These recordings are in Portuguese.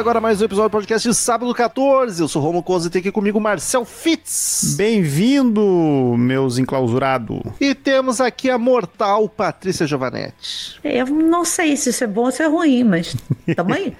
Agora mais um episódio do podcast de sábado 14. Eu sou o Romo Conze e tem aqui comigo Marcel Fitz. Bem-vindo, meus enclausurados. E temos aqui a mortal Patrícia Giovanetti. Eu não sei se isso é bom ou se é ruim, mas tamo aí.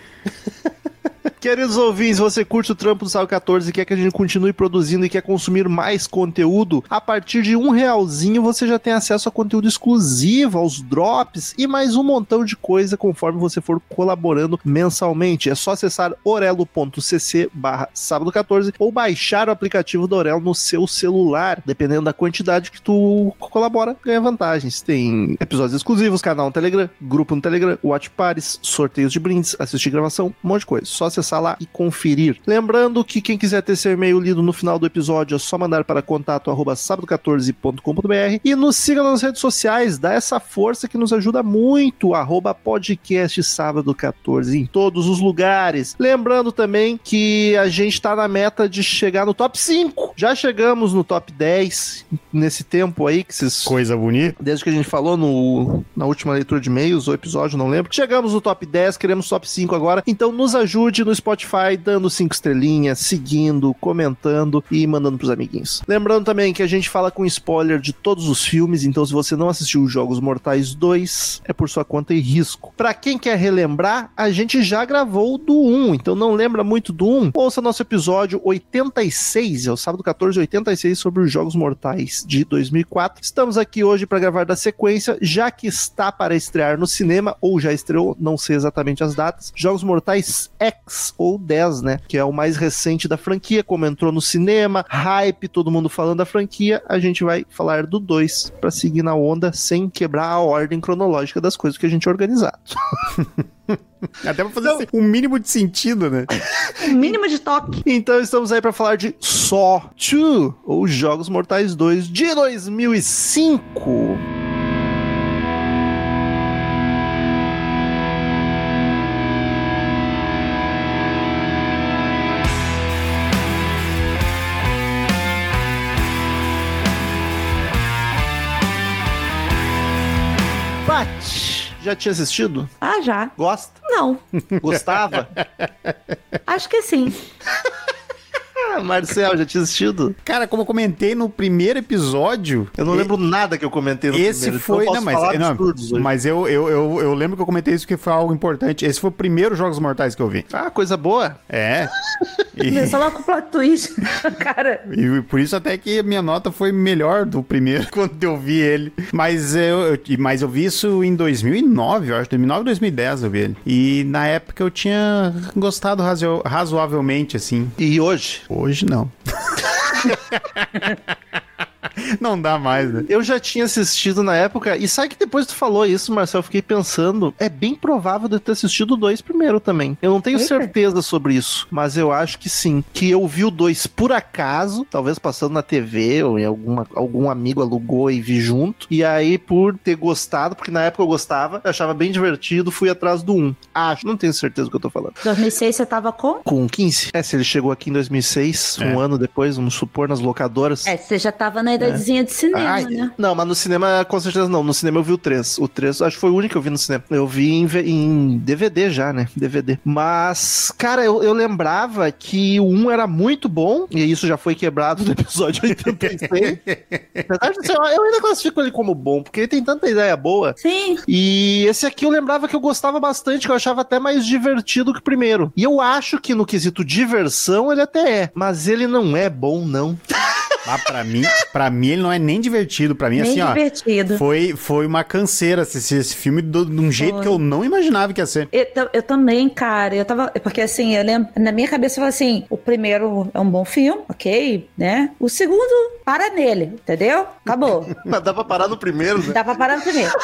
Queridos ouvintes, você curte o trampo do Sábado 14 e quer que a gente continue produzindo e quer consumir mais conteúdo? A partir de um realzinho você já tem acesso a conteúdo exclusivo, aos drops e mais um montão de coisa conforme você for colaborando mensalmente. É só acessar orelo.cc barra sábado 14 ou baixar o aplicativo do Orelo no seu celular. Dependendo da quantidade que tu colabora, ganha vantagens. Tem episódios exclusivos, canal no Telegram, grupo no Telegram, watch parties, sorteios de brindes, assistir gravação, um monte de coisa. Só acessar lá e conferir. Lembrando que quem quiser ter seu e-mail lido no final do episódio é só mandar para contato arroba sábado14.com.br e nos siga nas redes sociais, dá essa força que nos ajuda muito, arroba podcast sábado 14 em todos os lugares. Lembrando também que a gente está na meta de chegar no top 5. Já chegamos no top 10 nesse tempo aí que vocês Coisa bonita. desde que a gente falou no, na última leitura de e-mails, ou episódio, não lembro. Chegamos no top 10, queremos top 5 agora. Então nos ajude no Spotify, dando 5 estrelinhas, seguindo, comentando e mandando pros amiguinhos. Lembrando também que a gente fala com spoiler de todos os filmes, então se você não assistiu os Jogos Mortais 2, é por sua conta e risco. Pra quem quer relembrar, a gente já gravou do 1, então não lembra muito do 1? Ouça nosso episódio 86, é o sábado 14, 86, sobre os Jogos Mortais de 2004. Estamos aqui hoje para gravar da sequência, já que está para estrear no cinema, ou já estreou, não sei exatamente as datas, Jogos Mortais X ou 10, né? Que é o mais recente da franquia, como entrou no cinema, hype, todo mundo falando da franquia, a gente vai falar do 2 para seguir na onda sem quebrar a ordem cronológica das coisas que a gente é organizado. Até pra fazer um mínimo de sentido, né? Um mínimo de toque. Então estamos aí para falar de Saw 2, ou Jogos Mortais 2 de 2005. Já tinha assistido? Ah, já. Gosta? Não. Gostava? Acho que sim. Ah, Marcel, já tinha assistido? Cara, como eu comentei no primeiro episódio. Eu não e- lembro nada que eu comentei no Esse primeiro, foi. então eu Não, mas, falar não, mas eu, eu, eu, eu lembro que eu comentei isso que foi algo importante. Esse foi o primeiro Jogos Mortais que eu vi. Ah, coisa boa. É. E, Começou lá com o plot twist. Cara, e por isso até que a minha nota foi melhor do primeiro quando eu vi ele. Mas eu, eu- mas eu vi isso em 2009, eu acho. 2009 2010 eu vi ele. E na época eu tinha gostado razo- razoavelmente, assim. E hoje? Hoje não. não dá mais, né? Eu já tinha assistido na época, e sabe que depois que tu falou isso, Marcel, eu fiquei pensando, é bem provável de eu ter assistido o 2 primeiro também. Eu não tenho Eita. certeza sobre isso, mas eu acho que sim. Que eu vi o 2 por acaso, talvez passando na TV, ou em alguma, algum amigo alugou e vi junto. E aí, por ter gostado, porque na época eu gostava, eu achava bem divertido, fui atrás do 1. Acho, não tenho certeza do que eu tô falando. 2006 você tava com? Com 15? É, se ele chegou aqui em 2006, É. um ano depois, vamos supor, nas locadoras. É, você já tava na idadezinha de cinema, Ai, né? Não, mas no cinema, com certeza não. No cinema eu vi o 3. O 3, acho que foi o único que eu vi no cinema. Eu vi em, em DVD já, né? DVD. Mas, cara, eu, eu lembrava que o 1 era muito bom, e isso já foi quebrado no episódio 86. Apesar de ser- eu ainda classifico ele como bom, porque ele tem tanta ideia boa. Sim. E esse aqui eu lembrava que eu gostava bastante, que eu achava até mais divertido que o primeiro. E eu acho que no quesito diversão ele até é, mas ele não é bom, não. Mas pra mim, pra mim ele não é nem divertido. Pra mim, Nem assim, ó. divertido. Foi, foi uma canseira assistir esse filme do- de um jeito Foi. que eu não imaginava que ia ser. Eu, eu também, cara. Eu tava. Porque assim, eu lembro. Na minha cabeça eu falei assim: o primeiro é um bom filme, ok, né? O segundo, para nele, entendeu? Acabou. Mas dá pra parar no primeiro, né? Dá pra parar no primeiro.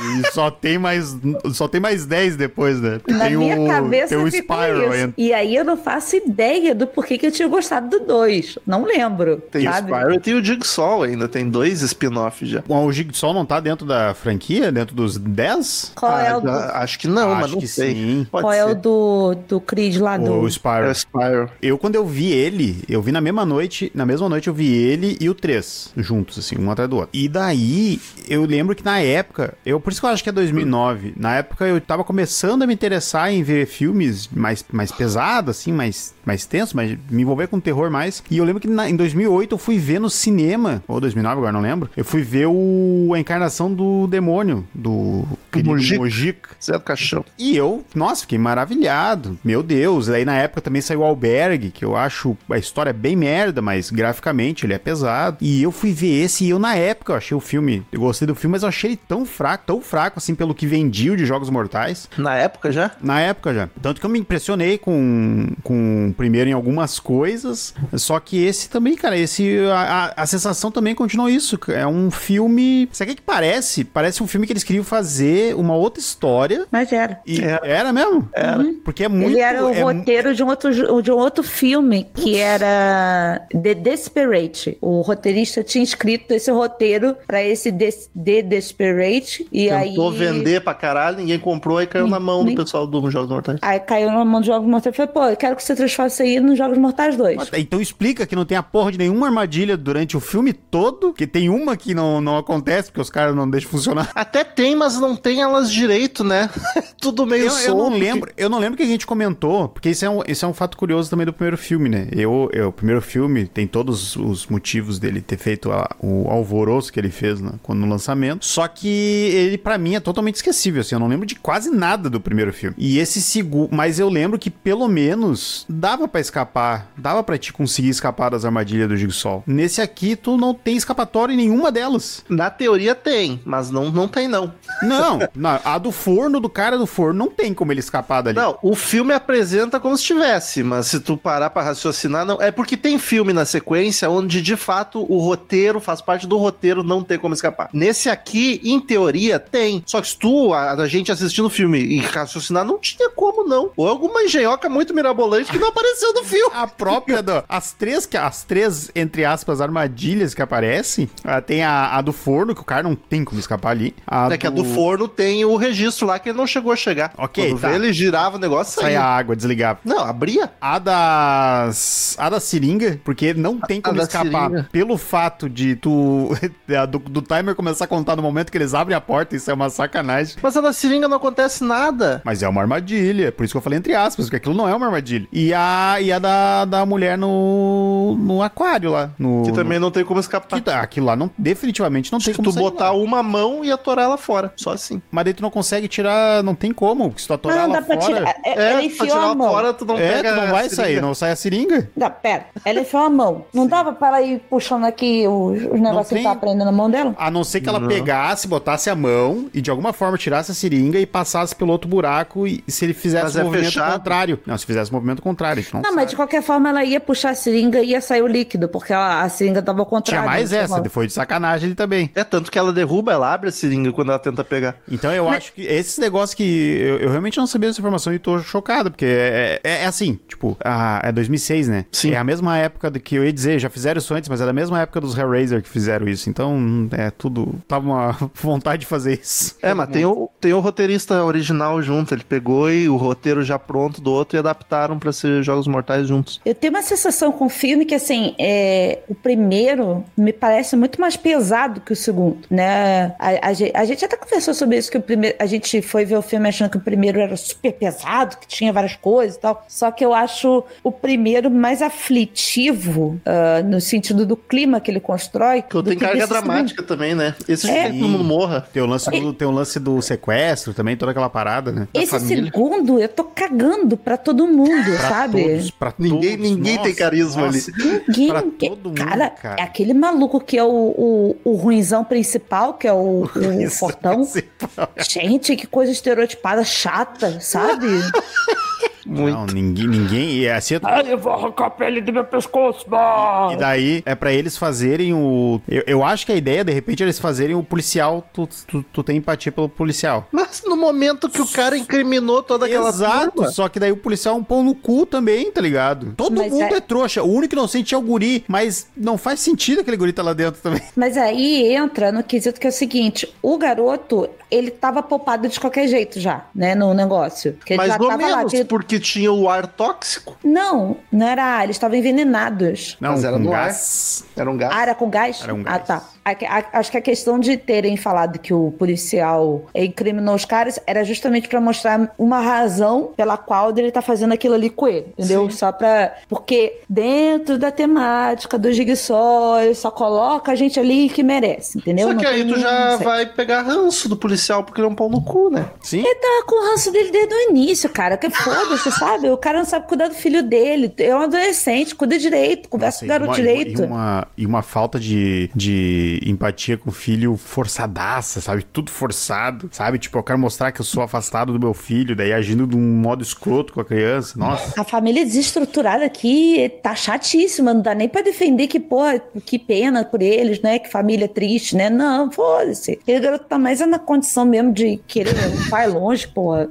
E só tem mais. Só tem mais 10 depois, né? Porque Na tem minha o, cabeça tem o Spiral isso. ainda. E aí eu não faço ideia do porquê que eu tinha gostado do 2. Não lembro. Tem sabe? o Spyro e tem o Jigsaw ainda, tem dois spin-offs já. Bom, o Jigsaw não tá dentro da franquia? Dentro dos 10? Qual é Ah, o do, Acho que não, mas Acho não que sei. sim. Pode qual ser. é o do, do Creed lá do. O É Spiral. o Spyro. Eu, quando eu vi ele, eu vi na mesma noite, na mesma noite eu vi ele e o 3, juntos, assim, um atrás do outro. E daí, eu lembro que na época, eu, por isso que eu acho que é 2009, na época eu tava começando a me interessar em ver filmes mais, mais pesados, assim, mais, mais tensos, mas me envolver com terror mais. E eu lembro que na- em 2008 eu fui ver no cinema, ou 2009 agora, não lembro, eu fui ver o, a encarnação do demônio, do querido Mojica. Mojica. Zé do Caixão. E eu, nossa, fiquei maravilhado. Meu Deus. Aí na época também saiu o Albergue, que eu acho a história bem merda, mas graficamente ele é pesado. E eu fui ver esse e eu na época eu achei o filme, eu gostei do filme, mas eu achei ele tão fraco, tão fraco assim pelo que vendiam de Jogos Mortais. Na época já? Na época já. Tanto que eu me impressionei com, com primeiro em algumas coisas. Só que esse também, cara, esse. A, a, a sensação também continuou isso. É um filme. Sabe o que que parece? Parece um filme que eles queriam fazer uma outra história. Mas era. E Era. era, mesmo? Era. Porque é muito. Ele era o é roteiro de um, outro, de um outro filme que era The Desperate. O roteirista tinha escrito esse roteiro pra esse Des- The Desperate. E Tentou aí. vender pra caralho, ninguém comprou e caiu na mão do pessoal do Jogos Mortais. Aí caiu na mão dos Jogos Mortais e falou: pô, eu quero que você transforme isso aí nos Jogos Mortais 2. Então explica que não tem a porra de nenhuma armadilha durante o filme todo. Que tem uma que não, não acontece, porque os caras não deixam funcionar. Até tem, mas não tem elas direito, né? Tudo meio Eu, eu não lembro, eu não lembro que a gente comentou, porque isso é um, isso é um fato curioso também do primeiro filme, né? Eu, eu, o primeiro filme tem todos os motivos dele ter feito a- o alvoroço que ele fez né, quando no lançamento. Só que ele, pra mim, é totalmente esquecível, assim. Eu não lembro de quase nada do primeiro filme. E esse segundo. Mas eu lembro que pelo menos dava pra escapar. Dava pra te conseguir escapar das armadilhas do Jigsaw. Nesse aqui, tu não tem escapatória em nenhuma delas. Na teoria tem, mas não, não tem, não. Não, não, a do forno, do cara do forno, não tem como ele escapar dali. Não, o filme apresenta como se tivesse, mas se tu parar pra raciocinar, não. É porque tem filme na sequência onde, de fato, o roteiro faz parte do roteiro não ter como escapar. Nesse aqui, em teoria, tem. Só que se tu, a, a gente assistindo o filme e raciocinar, não tinha como não. Ou alguma engenhoca muito mirabolante que não apareceu no filme. A própria do, as três que as três entre aspas armadilhas que aparecem, ah, tem a, a do forno que o cara não tem como escapar ali. A É que a do forno tem o registro lá que ele não chegou a chegar. Ok, Quando tá. vê, ele girava o negócio e sai saía. a água, desligava. Não, abria. A das a da seringa, porque não tem como escapar seringa. pelo fato de tu do, do timer começar a contar no momento que eles abrem a porta, isso é uma sacanagem. Mas a da seringa não acontece nada. Mas é uma armadilha, por isso que eu falei entre aspas, porque aquilo não é uma armadilha. E a, e a da, da mulher no, no aquário lá. No, Que no- também não tem como escapar. que tá- aquilo lá não, definitivamente não tem Se como tu sair botar lá. uma mão e atorar ela fora. Só assim. Mas daí tu não consegue tirar, não tem como. Se tu atorar Não, ela dá pra fora... tirar. É, ela É, pra enfiou tirar a ela mão. fora, tu não É, pega tu não a vai sair, não sai a seringa. Não, pera. Ela enfiou a mão. Não dava pra ela ir puxando aqui os, os negócios tem- que tá prendendo na mão dela? A não ser que ela Não. pegasse, botasse a mão e de alguma forma tirasse a seringa e passasse pelo outro buraco e se ele fizesse Mas o é movimento fechado. contrário. Não, se fizesse o movimento contrário. Então Não, mas de qualquer forma ela ia puxar a seringa e ia sair o líquido, porque a, a seringa tava ao Tinha contrário. mais não essa, tinha- foi de sacanagem ele também. É tanto que ela derruba, ela abre a seringa quando ela tenta pegar. Então eu acho que esses negócios que eu, eu realmente não sabia dessa informação e tô chocado, porque é, é- é assim, tipo, a- é 2006, né? Sim. É a mesma época do que eu ia dizer, já fizeram isso antes, mas é da mesma época dos Hellraiser que fizeram isso. Então, é tudo. Tava uma vontade de fazer isso. É, mas tem o, tem o roteirista original junto. Ele pegou e o roteiro já pronto do outro e adaptaram pra ser Jogos Mortais juntos. Eu tenho uma sensação com o filme que, assim, é, o primeiro me parece muito mais pesado que o segundo, né? A, a a gente até conversou sobre isso, que o primeiro, a gente foi ver o filme achando que o primeiro era super pesado, que tinha várias coisas e tal. Só que eu acho o primeiro mais aflitivo, ah, no sentido do clima que ele constrói. Que eu do tenho que carga desse segundo. dramática também, né? Esse É. que todo mundo morra. Tem o lance do, tem um lance do sequestro também, toda aquela parada, né? da Esse família. segundo, eu tô cagando pra todo mundo, Pra sabe? Todos, pra Ninguém- todos. ninguém tem carisma ali. Ninguém. Pra que- todo mundo, cara, cara. é aquele maluco que é o, o, o ruinzão principal, que é o, o fortão. principal. Gente, que coisa estereotipada chata, sabe? Não, ninguém, ninguém. E assim, Ai, eu vou arrancar a pele do meu pescoço, bah! E daí é pra eles fazerem o. Eu, eu acho que a ideia, de repente, é eles fazerem o policial. Tu, tu, tu tem empatia pelo policial. Mas no momento que o cara incriminou toda aquela Exato, turma, só que daí o policial é um pão no cu também, tá ligado? Todo Mas mundo é... é- trouxa. O único que não sente é o guri, mas não faz sentido aquele guri tá lá dentro também. Mas aí entra no quesito que é o seguinte: o garoto, ele tava poupado de qualquer jeito já, né, no negócio. Porque mais já tava lá. menos, tinha- porque tinha o ar tóxico. Não, não era ar, eles estavam envenenados. Não, Mas era no ar. gás. Era um gato. Ah, era com gás? Era um Ah, gás. tá. A- a- acho que a questão de terem falado que o policial incriminou os caras era justamente pra mostrar uma razão pela qual ele tá fazendo aquilo ali com ele, entendeu? Só pra. Porque dentro da temática do Jigsaw, ele só coloca a gente ali que merece, entendeu? Só Não que aí tem- tu já não vai pegar ranço do policial porque ele é um pau no cu, né? Sim. Ele tá com o ranço dele desde o início, cara. Que foda-se, sabe? O cara não sabe cuidar do filho dele. É um adolescente, cuida direito, conversa com o garoto Nossa, e direito. E uma, e uma falta de, de empatia com o filho forçadaça, sabe? Tudo forçado, sabe? Tipo, eu quero mostrar que eu sou afastado do meu filho, daí agindo de um modo escroto com a criança. Nossa. A família desestruturada aqui tá chatíssima, não dá nem pra defender que, pô, que pena por eles, né? Que família triste, né? Não, foda-se. Aquele garoto tá mais na condição mesmo de querer um pai longe, porra.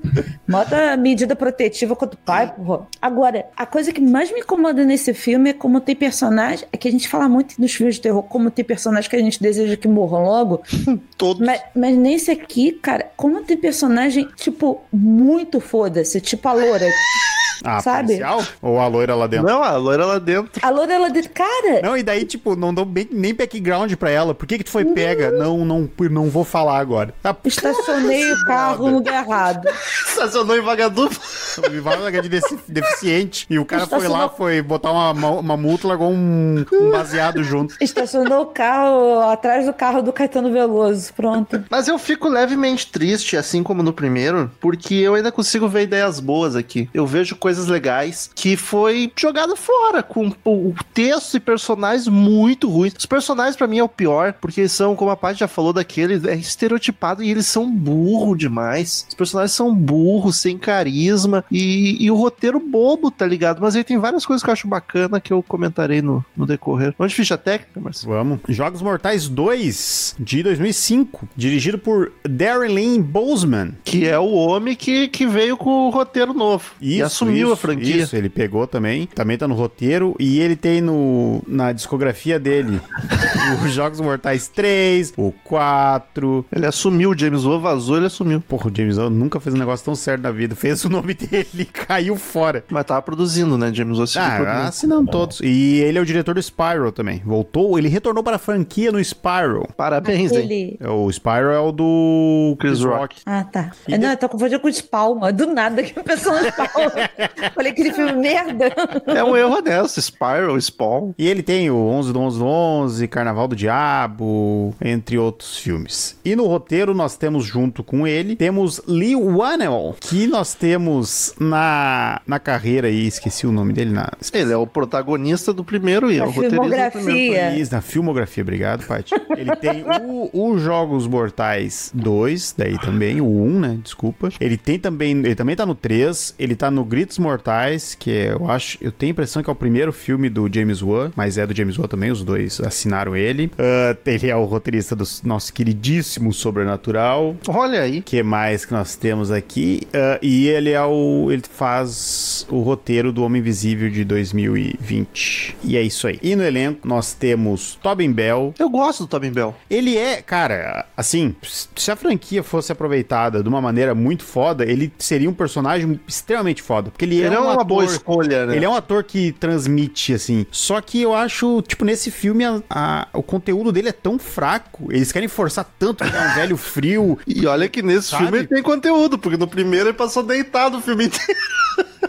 Bota medida protetiva contra o pai, porra. Agora, a coisa que mais me incomoda nesse filme é como tem personagem. É que a gente fala muito nos filmes de terror, como tem personagens que a gente deseja que morram logo. Todos. Mas, mas nesse aqui, cara, como tem personagem, tipo, muito foda-se, tipo a loura. Ah, Sabe? policial? Ou a loira lá dentro? Não, a loira lá dentro. A loura, ela diz, cara, Não, e daí, tipo, não dão bem- nem background pra ela. Por que que tu foi pega? Não, não, não vou falar agora. Tá, estacionei o carro no lugar errado. Estacionou em vagadundo. me vaga de defi- deficiente. E o cara foi lá, Estacionou- foi botar uma, uma, uma multa, largou um, um baseado junto. Estacionou o carro atrás do carro do Caetano Veloso. Pronto. Mas eu fico levemente triste, assim como no primeiro, porque eu ainda consigo ver ideias boas aqui. Eu vejo coisas legais que foi jogada fora, com o texto e personagens muito ruins. Os personagens, pra mim, é o pior, porque eles são, como a Paty já falou daquele, é estereotipado e eles são burro demais. Os personagens são burros, sem carisma e, e o roteiro bobo, tá ligado? Mas aí tem várias coisas que eu acho bacana que eu comentarei no, no decorrer. Vamos de ficha técnica, Marcelo? Vamos. Jogos Mortais 2, de 2005. Dirigido por Darren Lynn Boseman. Que é o homem que, que veio com o roteiro novo. e assumiu a isso, franquia. Isso, ele pegou também. Também tá no roteiro. E ele tem no, na discografia dele os Jogos Mortais 3, o 4. Ele assumiu, o James Wan vazou, ele assumiu. Porra, o James Wan nunca fez um negócio tão certo na vida. Fez o nome dele e caiu fora. Mas tava produzindo, né? James Wan Ah, produzindo. assinando todos. E ele é o diretor do Spyro também. Voltou, ele retornou para a franquia no Spyro. Parabéns, hein? Ele. O Spyro é o do Chris Rock. Ah, tá. E Não, de- eu tô confundindo com o Spawn, mas do nada que pensou no Spawn. Falei aquele filme merda. É um erro honesto. Spiral, Spawn. E ele tem o 11 do 11 do 11, Carnaval do Diabo, entre outros filmes. E no roteiro nós temos junto com ele, temos Lee Whannell, que nós temos na, na carreira aí, esqueci o nome dele, na, Ele é o protagonista do primeiro e é o roteirista do filmografia. primeiro. Na filmografia, obrigado, Paty. Ele tem o, o Jogos Mortais 2, daí também, o 1, né? Desculpa. Ele tem também, ele também tá no 3, ele tá no Gritos Mortais, que eu acho, eu tenho a impressão que é o primeiro filme do James Wan, mas é do James Wan também, os dois assinaram ele. Ah, ele é o roteirista do nosso queridíssimo Sobrenatural. Olha aí. que mais que nós temos aqui? Ah, e ele é o. Ele faz o roteiro do Homem Invisível de 2020. E é isso aí. E no elenco nós temos Tobin Bell. Eu gosto do Tobin Bell. Ele é, cara, assim, se a franquia fosse aproveitada de uma maneira muito foda, ele seria um personagem extremamente foda. Porque ele, Ele é é um uma ator, boa escolha, né? Ele é um ator que transmite, assim. Só que eu acho, tipo, nesse filme, a- a- o conteúdo dele é tão fraco. Eles querem forçar tanto que ele é um velho frio. E olha que nesse Sabe? filme ele tem conteúdo, porque no primeiro ele passou deitado o filme inteiro.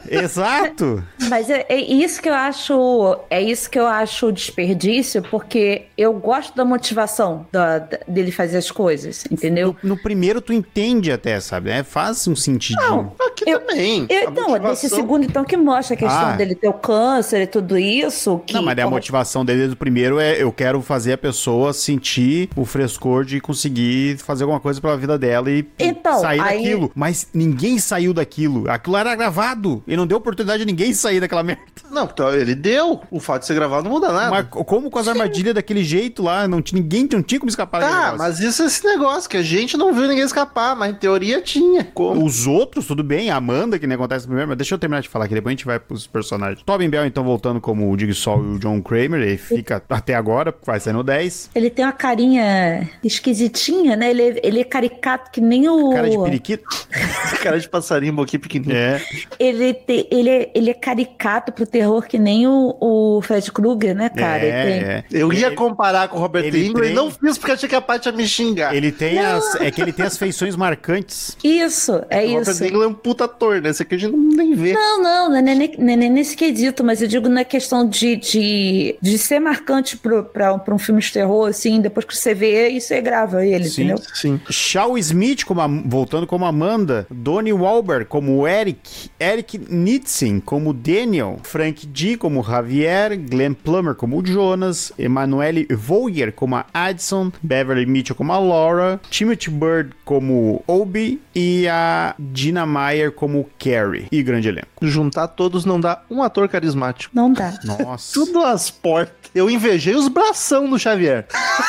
Exato. Mas é, é isso que eu acho, é isso que eu acho desperdício, porque eu gosto da motivação da- da- dele fazer as coisas, entendeu? No, no primeiro tu entende até, sabe? É, faz um sentido. Aqui Eu- também. Eu, A não, é motivação- segundo, então, que mostra a questão Ah. dele ter o câncer e tudo isso. Que, Não, mas a como- motivação dele desde o primeiro é eu quero fazer a pessoa sentir o frescor de conseguir fazer alguma coisa pela vida dela e e Então, sair aí- daquilo. Mas ninguém saiu daquilo. Aquilo era gravado. E não deu oportunidade de ninguém sair daquela merda. Não, então ele deu. O fato de ser gravado não muda nada. Mas como com as armadilhas daquele jeito lá? Não tinha, ninguém não tinha como escapar daquele Tá, negócio. mas isso é esse negócio, que a gente não viu ninguém escapar, mas em teoria tinha. Como? Os outros, tudo bem, a Amanda, que nem acontece primeiro, mas deixa eu terminar de falar aqui, depois a gente vai pros personagens. Tobin Bell, então, voltando como o Jigsaw e o John Kramer, ele fica até agora, vai ser no 10. Ele tem uma carinha esquisitinha, né? Ele, é- ele é caricato que nem o. Cara de periquito. Cara de passarinho, um pouquinho pequenininho. É. Ele, te- ele, é, ele é caricato pro terror que nem o, o Fred Krueger, né, cara? Ele tem- é, é. Eu ia Ele- comparar com o Robert ele England e tem- não fiz porque achei que a Paty ia me xingar. Ele tem as. É que ele tem as feições marcantes. Isso, é o Robert isso. England é um puta ator, né? Esse aqui a gente não nem vê. Não, não, não é nem, não é nem nesse quesito, mas eu digo na questão de, de, de ser marcante pro, pra, pra um filme de terror, assim, depois que você vê, isso é grava ele, Sim. entendeu? Sim. Shaw Smith como a- voltando como Amanda, Donnie Wahlberg como Eric, Eric Nitzen como Daniel, Frank G como Javier, Glenn Plummer como Jonas, Emanuele Voyer como a Addison, Beverly Mitchell como a Laura, Timothy Bird como Obi e a Dina Meyer como Carrie. E grande elenco. Juntar todos não dá um ator carismático. Não dá. Nossa. Tudo as portas. Eu invejei os bração do Xavier.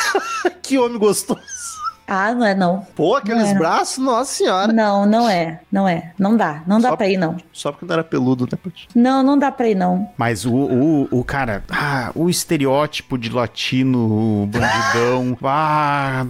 que homem gostoso. Ah, não é não. Pô, aqueles Não braços, nossa senhora. Não, não é. Não é. Não dá. Não dá Só- pra ir, não. Só porque não era peludo, né, Paty? Não, não dá pra ir, não. Mas o, o, o cara, ah, o estereótipo de latino, o bandidão, ah,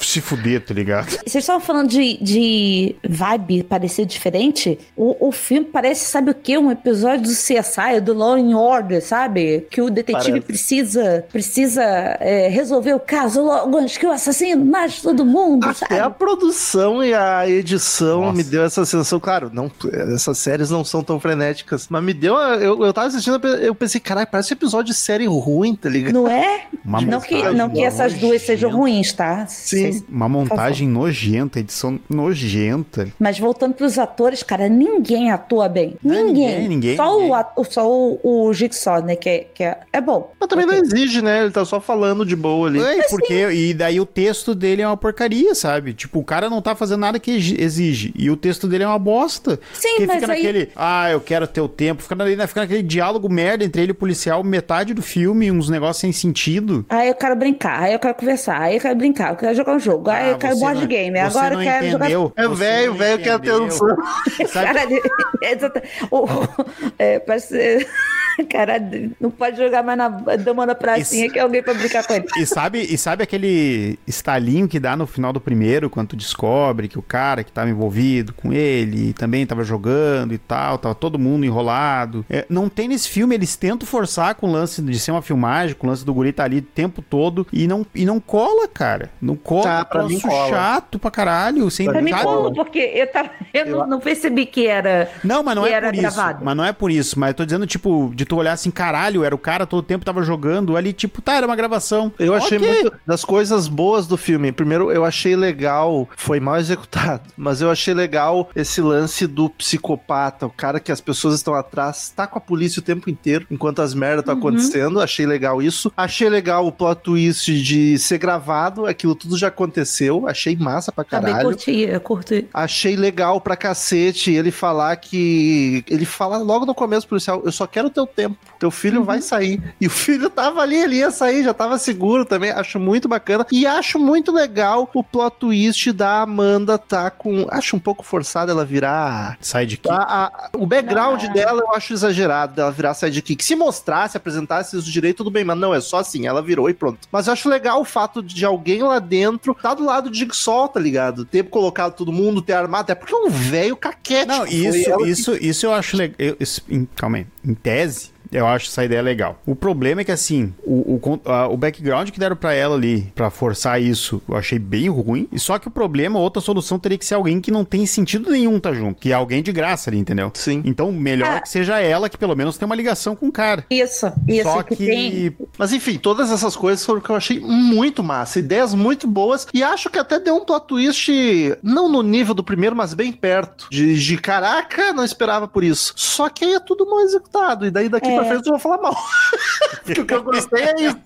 se fuder, tá ligado? Vocês estavam falando de, de vibe parecer diferente? O, o filme parece, sabe o quê? Um episódio do CSI, do Law and Order, sabe? Que o detetive Parece. precisa, precisa é, resolver o caso logo antes que o assassino mate todo mundo, Até a sabe? produção e a edição Nossa. me deu essa sensação. Claro, não, essas séries não são tão frenéticas, mas me deu. a- Eu, eu tava assistindo, eu pensei, caralho, parece um episódio de série ruim, tá ligado? Não é? Uma não, que, não que essas duas sejam ruins, tá? Sim. Vocês- Uma montagem nojenta, edição nojenta. Mas voltando pros atores, cara, ninguém atua bem. Não é ninguém. ninguém, ninguém, Só, ninguém. O, ato- só o, o Jigsaw, né? Que, é, que é, é bom. Mas também não exige, né? Ele tá só falando de boa ali. É, porque, e daí o texto dele é uma porcaria, sabe? Tipo, o cara não tá fazendo nada que exi- exige. E o texto dele é uma bosta. Sim, que mas fica aí- naquele, ah, eu quero ter o tempo. Fica, na- fica naquele diálogo merda entre ele e o policial, metade do filme, uns negócios sem sentido. Aí eu quero brincar, aí eu quero conversar, aí eu quero brincar, eu quero jogar um jogo, aí Ah, eu quero board não- game, você agora eu não quero jogar. entendeu, É você velho, velho que entendeu. atenção. Sabe- o- é, parece. Cara, não pode jogar mais na dama na pracinha Isso. que é alguém pra brincar com ele. E sabe, e sabe aquele estalinho que dá no final do primeiro, quando tu descobre que o cara que tava envolvido com ele também tava jogando e tal, tava todo mundo enrolado. É, não tem nesse filme, eles tentam forçar com o lance de ser uma filmagem, com o lance do guri tá ali o tempo todo e não, e não cola, cara. Não cola, Tá, pra mim cola. chato pra caralho. Sem, Pra mim, como? Porque eu, tava, eu não, não percebi que era. Não, mas não que é era por isso. gravado. Mas não é por isso. Mas eu tô dizendo, tipo, de tu olhar assim, caralho, era o cara todo tempo tava jogando ali, tipo, tá, era uma gravação. Eu achei muito das coisas boas do filme. Primeiro, eu achei legal, foi mal executado, mas eu achei legal esse lance do psicopata, o cara que as pessoas estão atrás, tá com a polícia o tempo inteiro, enquanto as merdas estão acontecendo. Achei legal isso. Achei legal o plot twist de ser gravado, aquilo tudo já aconteceu. Achei massa pra Também caralho. curti, eu curti. Achei legal pra cacete ele falar que. Ele fala logo no começo policial: Eu só quero o teu tempo. Teu filho vai sair. E o filho tava ali, ele ia sair, já tava seguro também. Acho muito bacana. E acho muito legal o plot twist da Amanda tá com. Acho um pouco forçado ela virar. Sidekick. A, a- o background Ah. dela eu acho exagerado, dela virar sidekick. Se mostrasse, apresentasse isso direito, tudo bem, mas não, é só assim, ela virou e pronto. Mas eu acho legal o fato de alguém lá dentro tá do lado de Jigsaw, tá ligado? Ter colocado todo mundo, ter armado, até porque é um velho caquete. Não, isso, isso, isso eu acho legal. Calma aí. Em tese, Eu acho essa ideia legal. O problema é que, assim, o, o, a, o background que deram pra ela ali, pra forçar isso, eu achei bem ruim. E só que o problema, outra solução teria que ser alguém que não tem sentido nenhum tá junto. Que é alguém de graça ali, entendeu? Sim. Então, melhor Ah. que seja ela, que pelo menos tem uma ligação com o cara. Isso, isso Só que, que. tem. Mas enfim, todas essas coisas foram que eu achei muito massa. Ideias muito boas. E acho que até deu um plot twist, não no nível do primeiro, mas bem perto. De, de caraca, não esperava por isso. Só que aí é tudo mal executado. E daí daqui É. pra frente eu vou falar mal. Porque o que eu gostei é isso.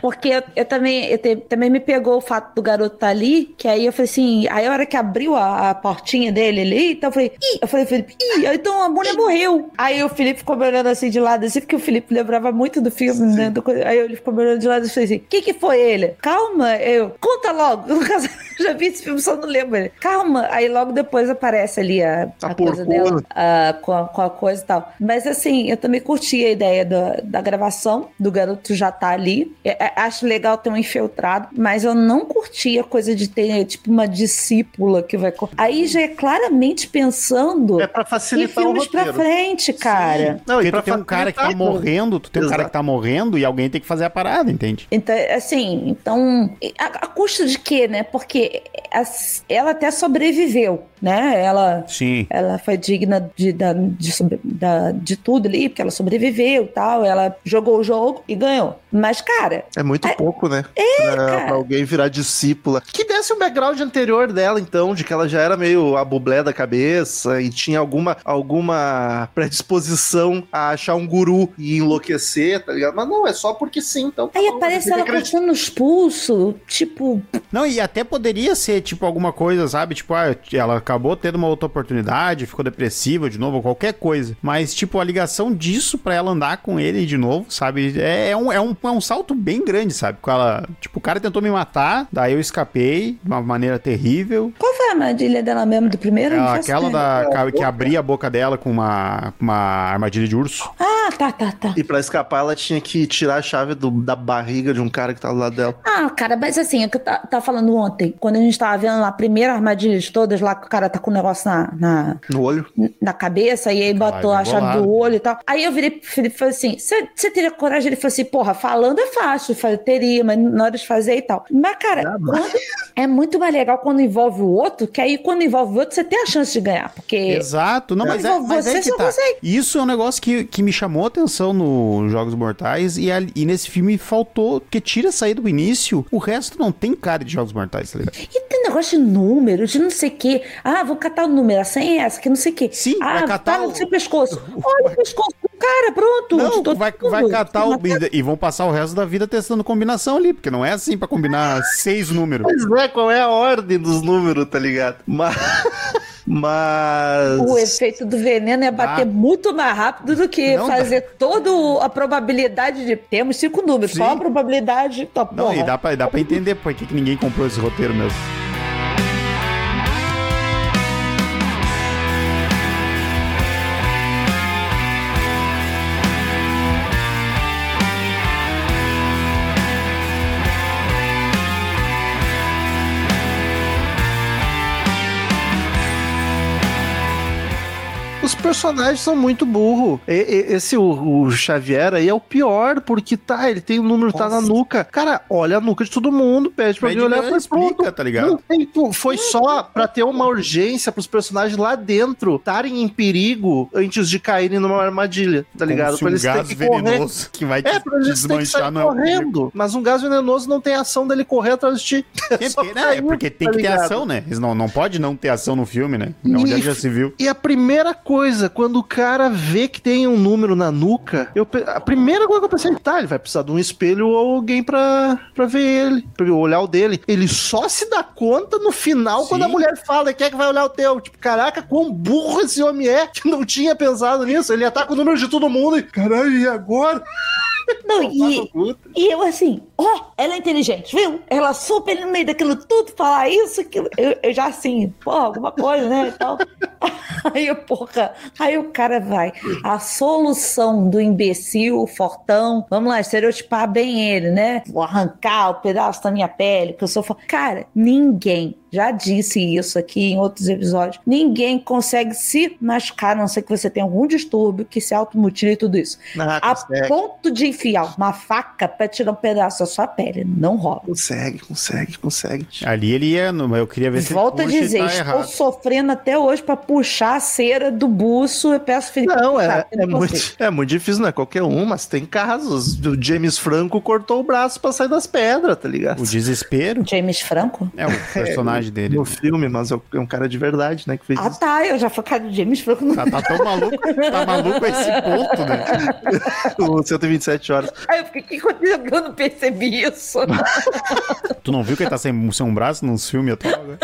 Porque eu, eu também, eu te- também me pegou o fato do garoto estar ali, que aí eu falei assim, aí a hora que abriu a, a portinha dele ali, então eu falei, ih, eu falei, Felipe, ih, então a mulher morreu. Aí o Felipe ficou me olhando assim de lado, assim, porque o Felipe lembrava muito do filme, né? do aí ele ficou me olhando de lado e falei assim, o que que foi ele? Calma, eu, conta logo. No caso, eu já vi esse filme, só não lembro. Ele, Calma. Aí logo depois aparece ali a, A a coisa dela ah, com, a, com a coisa e tal. Mas assim, eu também curti a ideia da, da gravação, do garoto já tá ali. É, é, acho legal ter um infiltrado, mas eu não curti a coisa de ter, tipo, uma discípula que vai. Aí já é claramente pensando É pra em facilitar o filmes pra roteiro. frente, cara. Não, Porque e pra tu tem um cara que tá facilitar, morrendo, tu tem um cara Exato. que tá morrendo e alguém tem que fazer a parada, entende? Então, assim, então, a, a custo de quê, né? Porque as- ela até sobreviveu, né? Ela, Sim. ela foi digna de, da- de, da- de tudo ali, porque ela sobreviveu e tal. Ela jogou o jogo e ganhou. Mas, cara, É muito pouco, né? É, pra, cara. pra alguém virar discípula. Que desse o background anterior dela, então, de que ela já era meio a bublé da cabeça e tinha alguma, alguma predisposição a achar um guru e enlouquecer, tá ligado? Mas não, é só porque sim, então. aí Não, aparece ela cortando os pulsos, tipo, Não, e até poderia ser, tipo, alguma coisa, sabe? Tipo, ah, ela acabou tendo uma outra oportunidade, ficou depressiva de novo, qualquer coisa. Mas, tipo, a ligação disso pra ela andar com ele de novo, sabe? É, é um, é, um, é um salto bem grande, sabe? Com ela, tipo, o cara tentou me matar, daí eu escapei de uma maneira terrível. qual foi a armadilha dela mesmo do primeiro? Faço aquela da, que abria a boca dela com uma, uma armadilha de urso. Ah, tá, tá, tá. E pra escapar, ela tinha que tirar a chave do- da barriga de um cara que tava do lado dela. Ah, cara, mas assim, é o que eu ta- tava falando ontem, quando a gente tava vendo lá a primeira armadilha de todas, lá que o cara tá com o negócio na, na, No olho. na cabeça, e aí botou Vai, a chave bolado. do olho e tal. Aí eu virei pro Felipe e falei assim: você teria coragem? Ele falou assim: porra, falando é fácil. Eu falei, teria, mas na hora de fazer e tal. Mas, cara, quando- é muito mais legal quando envolve o outro, que aí quando envolve o outro, você tem a chance de ganhar. Porque. Exato. Não, mas, é, Mas mas é você que só tá. consegue. Isso é um negócio que, que me chamou a atenção no Jogos Mortais e, ali- e nesse filme faltou, porque tira aí do início, o resto não tem cara de Jogos Mortais, tá ligado? E tem negócio de número, de não sei o quê. Ah, vou catar o número, a senha é essa, que não sei o quê. Sim, ah, vai catar tá o- seu pescoço. Olha o pescoço do cara, pronto. Não, vai, vai catar o. E vão passar o resto da vida testando combinação ali, porque não é assim pra combinar seis números. Pois é, qual é a ordem dos números, tá ligado? Mas. Mas. O efeito do veneno é bater Ah. muito mais rápido do que Não fazer toda a probabilidade de. Temos cinco números, Sim. só a probabilidade. Tá, Não, e porra. dá pra, dá pra entender por que, que ninguém comprou esse roteiro mesmo. Personagens são muito burro. E- e- esse o, o Xavier aí é o pior, porque tá, ele tem o número, tá na Nossa. nuca. Cara, olha a nuca de todo mundo, pede pra alguém olhar pra explica, pronto. tá ligado? Não tem, foi só pra ter uma urgência pros personagens lá dentro estarem em perigo antes de caírem numa armadilha, tá ligado? Como Pra um eles terem gás que correr. venenoso que vai te É, pra eles desmanchar não é correndo. Mas um gás venenoso não tem ação dele correr atrás de ti. É, né, é porque tem tá que ter ligado? ação, né? Eles não, não pode não ter ação no filme, né? É onde E- já se viu. E a primeira coisa, quando o cara vê que tem um número na nuca, eu, a primeira coisa que eu pensei, tá, ele vai precisar de um espelho ou alguém pra, pra ver ele, pra olhar o dele. Ele só se dá conta no final Sim. quando a mulher fala, quem é que vai olhar o teu? Tipo, caraca, quão burro esse homem é, que não tinha pensado nisso. Ele ia estar com o número de todo mundo e, caralho, e agora? Não, e, e eu assim, ó, ela é inteligente, viu? Ela super no meio daquilo tudo, falar isso, aquilo. Eu, eu já assim, pô, alguma coisa, né? E tal. Aí, porra, aí o cara vai. A solução do imbecil, fortão, vamos lá, estereotipar bem ele, né? Vou arrancar o pedaço da minha pele, que eu sou. Cara, ninguém já disse isso aqui em outros episódios. Ninguém consegue se machucar, a não ser que você tenha algum distúrbio que se automutile e tudo isso. Ah, A consegue, ponto de enfiar uma faca pra tirar um pedaço da sua pele. Não rola. consegue, consegue, consegue. Ali ele ia, no- eu queria ver se Volto a ele puxa e dizer, tá estou errado. sofrendo até hoje pra puxar a cera do buço. Eu peço Felipe Não, é, é, muito, é muito difícil, não é qualquer um, mas tem casos. O James Franco cortou o braço pra sair das pedras, tá ligado? O desespero James Franco? é o personagem dele. No filme, mas é um- é um cara de verdade, né, que fez Ah isso. tá, eu já focar no James Franco. no- Tá, tá tão maluco, tá maluco a esse ponto, né? O 127 horas. Aí eu fiquei, o que aconteceu que eu não percebi isso? Tu não viu que ele tá sem, sem um braço nos filmes atual? Né?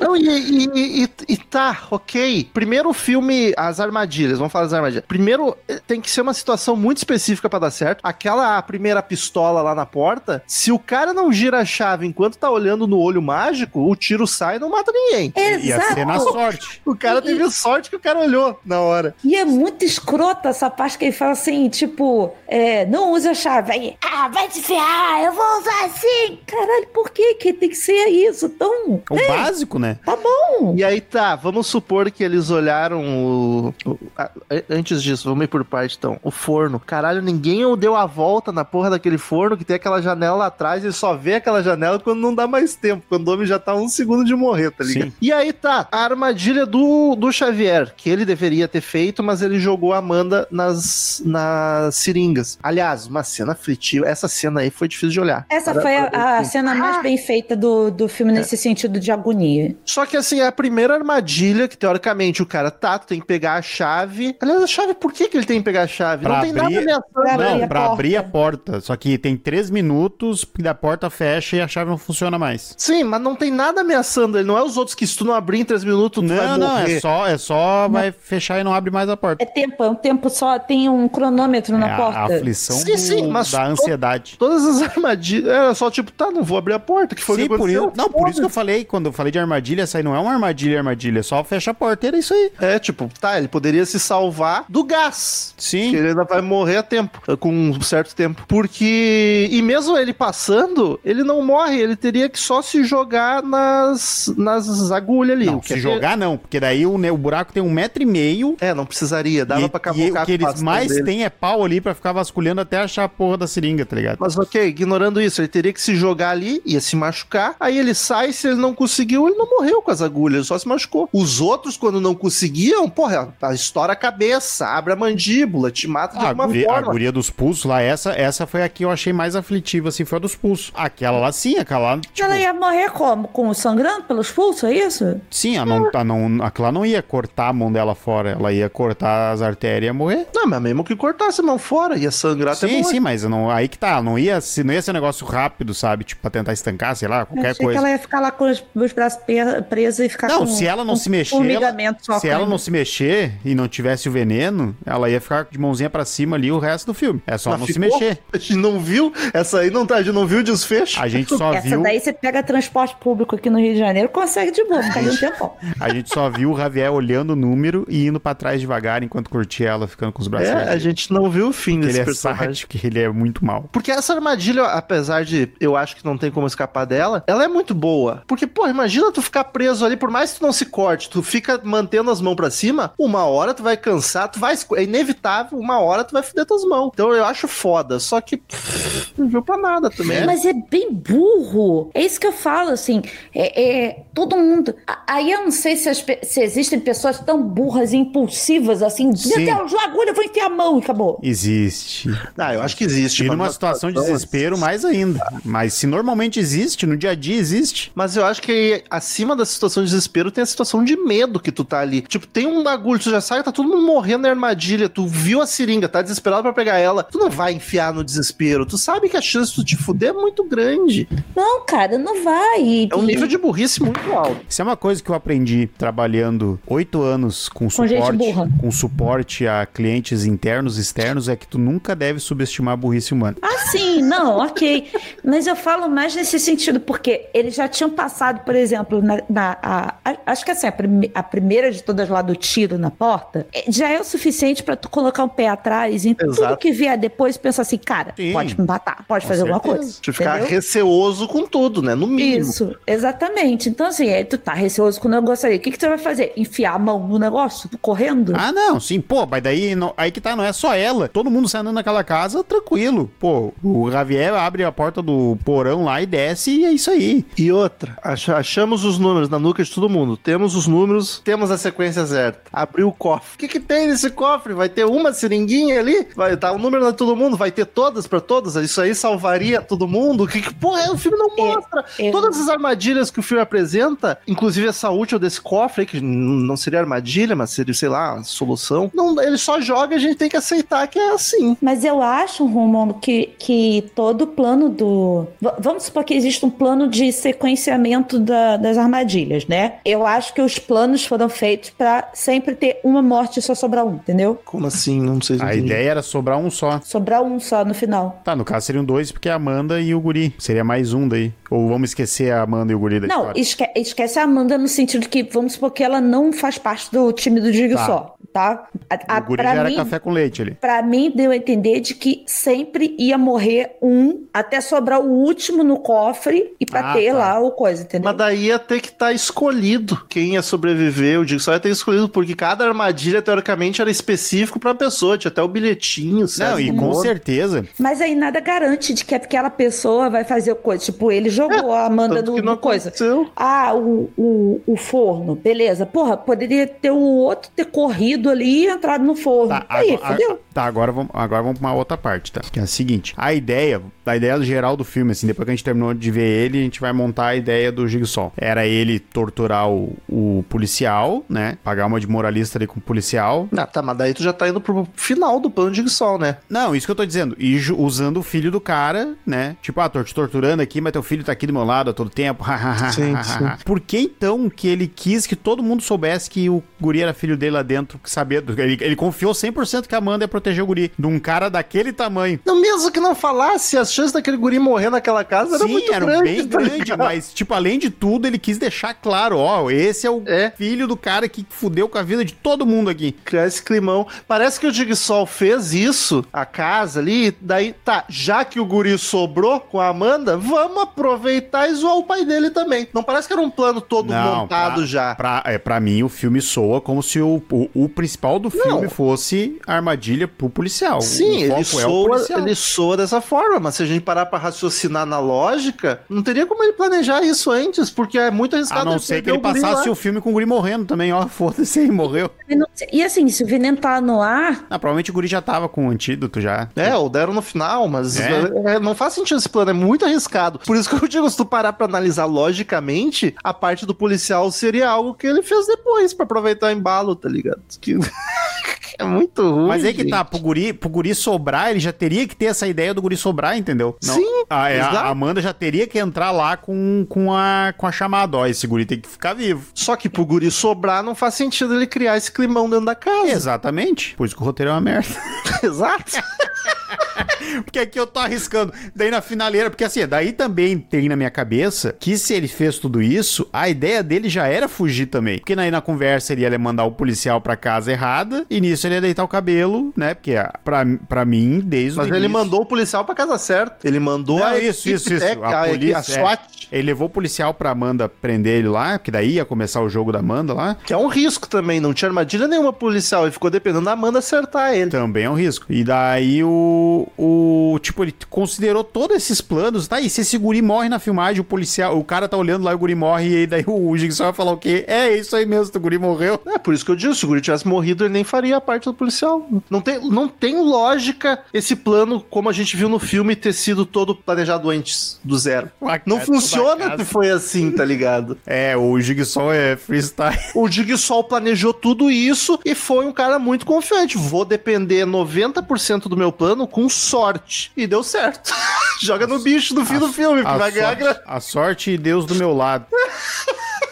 Não, e, e- e- e tá, ok. Primeiro o filme, as armadilhas, vamos falar das armadilhas. Primeiro, eh, tem que ser uma situação muito específica pra dar certo. Aquela primeira pistola lá na porta, se o cara não gira a chave enquanto tá olhando no olho mágico, o tiro sai e não mata ninguém. Ia ser na Exato. sorte. O cara teve sorte que o cara olhou na hora. E é muito escrota essa parte que ele fala assim, tipo, é, não usa a chave. Aí, ah, vai te ferrar, eu vou usar assim. Caralho, por que que tem que ser isso? Tão... O básico, né? Tá bom. E aí tá, vamos supor que eles olharam o. o- a- antes disso, vamos ir por parte então. O forno. Caralho, ninguém deu a volta na porra daquele forno que tem aquela janela lá atrás e só vê aquela janela quando não dá mais tempo, quando o homem já tá um segundo de morrer, tá ligado? Sim. E aí tá, a armadilha do, do Xavier, que ele deveria ter feito, mas ele jogou a Amanda nas, nas seringas. Aliás, uma cena aflitiva. Essa cena aí foi difícil de olhar. Essa Para- foi a, a cena mais bem feita do, do filme nesse sentido de agonia. Só que assim, é a primeira armadilha que teoricamente o cara tá, tu tem que pegar a chave. Aliás, a chave, por que, que ele tem que pegar a chave? Pra não tem abrir- nada ameaçando. Não, a pra porta. abrir a porta. Só que tem três minutos e a porta fecha e a chave não funciona mais. Sim, mas não tem nada ameaçando ele. Não é os outros que se tu não abrir em três minutos, tu vai Não, não, morrer. é só, é só vai fechar e não abre mais a porta. É tempo, é um tempo só, tem um cronômetro É na a, porta. a aflição Sim, do- sim, mas da ansiedade. Todas as armadilhas. Era só tipo, tá, não vou abrir a porta, que foi Sim, que por isso, não, por isso que eu falei, quando eu falei de armadilha, essa aí não é uma armadilha, armadilha, é só fecha a porta, era isso aí. É, tipo, tá, ele poderia se salvar do gás. Que Sim. ele ainda vai morrer a tempo, com um certo tempo. Porque. E mesmo ele passando, ele não morre, ele teria que só se jogar nas, nas agulhas ali. Não, que se é- jogar não, porque daí o, né, o buraco tem um metro e meio. É, não precisaria, dava e, pra e cavucar o que eles mais têm é pau ali pra ficar vasculhando até achar a porra da seringa, tá ligado? Mas ok, ignorando isso, ele teria que se jogar ali, ia se machucar, aí ele sai, se ele não conseguiu, ele não morreu com as agulhas, só se machucou. Os outros, quando não conseguiam, porra, estoura a cabeça, abre a mandíbula, te mata de A, alguma guria, a forma. guria dos pulsos lá, essa, essa foi a que eu achei mais aflitiva, assim, foi a dos pulsos. Aquela lá sim, aquela lá, tipo, Ela ia morrer como? Com sangrando pelos pulsos, é isso? sim, a não, a não, aquela não ia cortar a mão dela fora, ela ia cortar as artérias e ia morrer. Não, mas mesmo que cortasse a mão fora, ia sangrar até Sim, morrer. sim, mas não, aí que tá, não ia, se- não ia ser um negócio rápido, sabe? Tipo, pra tentar estancar, sei lá, Eu qualquer achei coisa. que ela ia ficar lá com os, os braços presos e ficar Não, com se ela não se mexer, formigamento só Se ela não se mexer e não tivesse o veneno, ela ia ficar de mãozinha pra cima ali o resto do filme. É só Mas não ficou? se mexer. A gente não viu? Essa aí não tá, a gente não viu o desfecho? A gente só Essa viu, daí você pega transporte público aqui no Rio de Janeiro, consegue de boa, fica ali um tempão. a gente só viu o Javier olhando o número e indo pra trás devagar enquanto curtia ela ficando com os braços É, a gente não viu o fim Porque desse ele é personagem. sádico, que ele é muito mal. Porque essa armadilha, apesar de eu acho que não tem como escapar dela, ela é muito boa. Porque, pô, imagina tu ficar preso ali, por mais que tu não se corte, tu fica mantendo as mãos pra cima, uma hora tu vai cansar, tu vai. É inevitável, uma hora tu vai foder tuas mãos. Então eu acho foda. Só que pff, não viu pra nada também. Mas é bem burro. É isso que eu falo, assim. É, é, todo mundo. Aí eu não sei se, as se existem pessoas tão burras e impulsivas assim. Sim. Meu Deus, eu vou enfiar a mão e acabou. Existe. Ah, eu acho que existe. E mas numa situação de desespero, mais ainda. Mas se normalmente existe, no dia a dia existe. Mas eu acho que acima da situação de desespero tem a situação de medo que tu tá ali. Tipo, tem um bagulho, tu já sai, tá todo mundo morrendo na armadilha. Tu viu a seringa, tá desesperado pra pegar ela. Tu não vai enfiar no desespero. Tu sabe que a chance de tu te fuder é muito grande. Não, cara, não vai. É um nível de burrice muito alto. Isso é uma coisa que eu aprendi trabalhando oito anos com Com gente suporte, burra. com suporte a clientes internos, externos, é que tu nunca deve subestimar a burrice humana. Ah, sim, não, ok. Mas eu falo mais nesse sentido, porque eles já tinham passado, por exemplo, na- na a- a- acho que assim, a, prime- a primeira de todas lá do tiro na porta é- já é o suficiente pra tu colocar um pé atrás em tudo Exato. que vier depois pensar assim, cara, Sim. pode me matar, pode Com fazer alguma certeza. coisa. De ficar receoso com tudo, né? No mínimo. Isso, exatamente. Então, assim, aí tu tá receoso com o negócio ali. O que, que tu vai fazer? Enfiar a mão no negócio? Correndo? Ah, não, sim, pô, mas daí não- aí que tá, não é só ela. Todo mundo saindo naquela casa, tranquilo. Pô, o Javier abre a porta do porão lá e desce e é isso aí. E outra, ach- achamos os números na nuca de todo mundo. Temos os números, temos a sequência certa. Abriu o cofre. O que, que tem nesse cofre? Vai ter uma seringuinha ali? Vai estar o número de todo mundo? Vai ter todas pra todas? Isso aí salvaria todo mundo? O que, que porra, é? o filme não mostra. eu- Todas as armadilhas que o filme apresenta, inclusive essa útil desse cofre que não seria armadilha, mas seria, sei lá, solução. Não, ele só joga e a gente tem que aceitar que é assim. Mas eu acho, Romulo, que, que todo plano do. V- vamos supor que existe um plano de sequenciamento da- das armadilhas, né? Eu acho que os planos foram feitos pra sempre ter uma morte e só sobrar um, entendeu? Como assim? Não sei se A entendi. ideia era sobrar um só. Sobrar um só no final. Tá, no caso seriam dois, porque é a Amanda e o Guri. Seria mais um daí. Ou vamos esquecer a Amanda e o Guri da Não, esque- esquece a Amanda no sentido que, vamos supor que ela não faz parte do time do Digo Tá. Só, tá? A, a, o Guri era mim, café com leite ali. Pra mim, deu a entender de que sempre ia morrer um, até sobrar o último no cofre e pra Ah, ter tá. lá o coisa, entendeu? Mas daí ia ter que estar escolhido quem ia sobreviver. Eu digo, só ia ter escolhido, porque cada armadilha, teoricamente, era específico pra pessoa. Tinha até o bilhetinho, Não, certo? e com certeza. Mas aí nada garante de que aquela pessoa vai fazer coisa. Tipo, ele jogou a Amanda não do coisa. aconteceu. Ah, o, o, o forno, beleza. Porra, poderia ter o outro ter corrido ali e entrado no forno. Tá, aí, agora, fodeu. a- tá, agora vamos, agora vamos pra uma outra parte, tá? Que é a seguinte: a ideia, a ideia geral do filme, assim, depois que a gente terminou de ver ele, a gente vai montar a ideia do Jigsaw. Era ele torturar o, o policial, né? Pagar uma de moralista ali com o policial. Ah, tá, mas daí tu já tá indo pro final do plano de sol, né? Não, isso que eu tô dizendo. E usando o filho do cara, né? Tipo, ah, tô te torturando aqui, mas teu filho tá aqui do meu lado a todo tempo. Sim, sim. Por que então que ele quis que todo mundo soubesse que o guri era filho dele lá dentro, que sabia? Ele, ele confiou 100% que a Amanda ia proteger o guri. De um cara daquele tamanho. Não, mesmo que não falasse, as chances daquele guri morrer naquela casa era Sim, muito era grande. bem tá grande, mas, tipo, além de tudo, ele quis deixar claro, ó, esse é o É. filho do cara que fudeu com a vida de todo mundo aqui. Criar esse climão. Parece que o Digsol fez isso, a casa ali, daí, tá, já que o guri sobrou com a Amanda, vamos aproveitar e zoar o pai dele também. Não parece que era um plano todo montado pra, já. Pra, é, pra mim, o filme soa como se o, o, o principal do filme Não. fosse a armadilha pro policial. Sim, ele é soa, policial. ele soa dessa forma, mas se a gente parar pra raciocinar na lógica, não teria como ele planejar isso antes, porque é muito arriscado. A não ser que ele o passasse lá. o filme com o guri morrendo também, ó. Foda-se, ele morreu. E não- E assim, se o veneno tá no ar, Ah, provavelmente o guri já tava com o antídoto já. É, ou deram no final, mas É? é, não faz sentido esse plano, é muito arriscado. Por isso que eu digo, se tu parar pra analisar logicamente, a parte do policial seria algo que ele fez depois, pra aproveitar o embalo, tá ligado? Que... é muito ruim. Mas aí que gente. tá, pro guri, pro guri sobrar, ele já teria que ter essa ideia do guri sobrar, entendeu? Não. Sim, A, é, a Amanda já teria que entrar lá com, com, a, com a chamada, ó, esse guri tem que ficar vivo. Só que pro guri sobrar, não faz sentido ele criar esse climão dentro da casa. Exatamente. Por isso que o roteiro é uma merda. Exato. Porque aqui eu tô arriscando. Daí na finaleira, porque assim, daí também tem na minha cabeça que se ele fez tudo isso, a ideia dele já era fugir também. Porque aí na conversa ele ia mandar o policial pra casa errada e nisso ele ia deitar o cabelo, né? Porque ah, pra, pra mim, desde Mas o ele início- mandou o policial pra casa certa. Ele mandou Não, a isso, isso, isso. técnica, A a, polícia, a SWAT. é. Ele levou o policial pra Amanda prender ele lá, que daí ia começar o jogo da Amanda lá. Que é um risco também, não tinha armadilha nenhuma policial. Ele ficou dependendo da Amanda acertar ele. Também é um risco. E daí o. o tipo, ele considerou todos esses planos. Tá aí, se esse guri morre na filmagem, o policial. O cara tá olhando lá e o guri morre. E daí o Jigsaw vai falar o quê? É isso aí mesmo, o guri morreu. É, por isso que eu disse, se o Guri tivesse morrido, ele nem faria parte do policial. Não tem, não tem lógica esse plano, como a gente viu no filme, ter sido todo planejado antes, do zero. Não funciona que foi assim, tá ligado? É, o Jigsaw é freestyle. O Digsol planejou tudo isso e foi um cara muito confiante. Vou depender 90% do meu plano com sorte. E deu certo. Joga no bicho do fim do filme, que A vai ganhar a sorte e Deus do meu lado.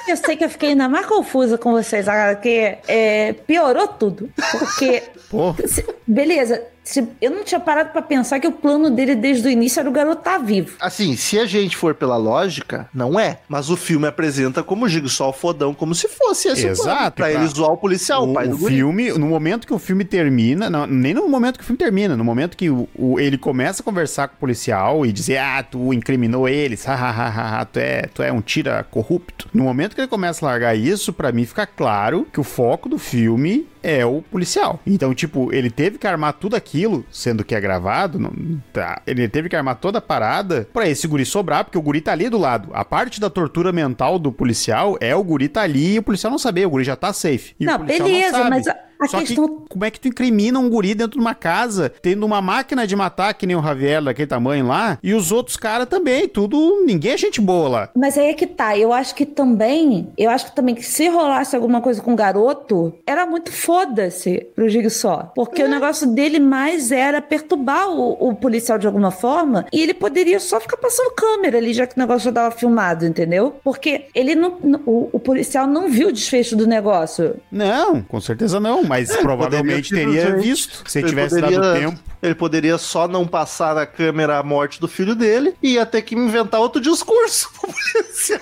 eu sei que eu fiquei ainda mais confusa com vocês agora, que é, piorou tudo. Porque beleza, eu não tinha parado pra pensar que o plano dele desde o início era o garoto tá vivo. Assim, se a gente for pela lógica, não é. Mas o filme apresenta como Jigsaw fodão, como se fosse esse o plano, Exato, Pra ele zoar o policial, o, o, pai do o guri. filme, no momento que o filme termina, não, nem no momento que o filme termina, no momento que o, o- ele começa a conversar com o policial e dizer, ah, tu incriminou eles, ha, ha, ha, ha, ha, tu, é, tu é um tira corrupto. No momento que ele começa a largar isso, pra mim fica claro que o foco do filme é o policial. Então, tipo, ele teve que armar tudo aquilo, sendo que é gravado, não, tá, ele teve que armar toda a parada pra esse guri sobrar, porque o guri tá ali do lado. A parte da tortura mental do policial é o guri tá ali e o policial não saber, o guri já tá safe. E o Não, beleza, sabe. mas a- a Só questão- que como é que tu incrimina um guri dentro de uma casa, tendo uma máquina de matar que nem o Javier daquele tamanho lá, e os outros caras também, tudo, ninguém é gente boa lá. Mas aí é que tá. Eu acho que também. Eu acho que também que se rolasse alguma coisa com o garoto, era muito foda-se pro Jigsaw. Porque o negócio dele mais era perturbar o, o policial de alguma forma. E ele poderia só ficar passando câmera ali, já que o negócio já tava filmado, entendeu? Porque ele não. não- o, o policial não viu o desfecho do negócio. Não, com certeza não, mas provavelmente teria visto, se Ele tivesse poderia- dado tempo. Ele poderia só não passar na câmera a morte do filho dele e ia ter que inventar outro discurso.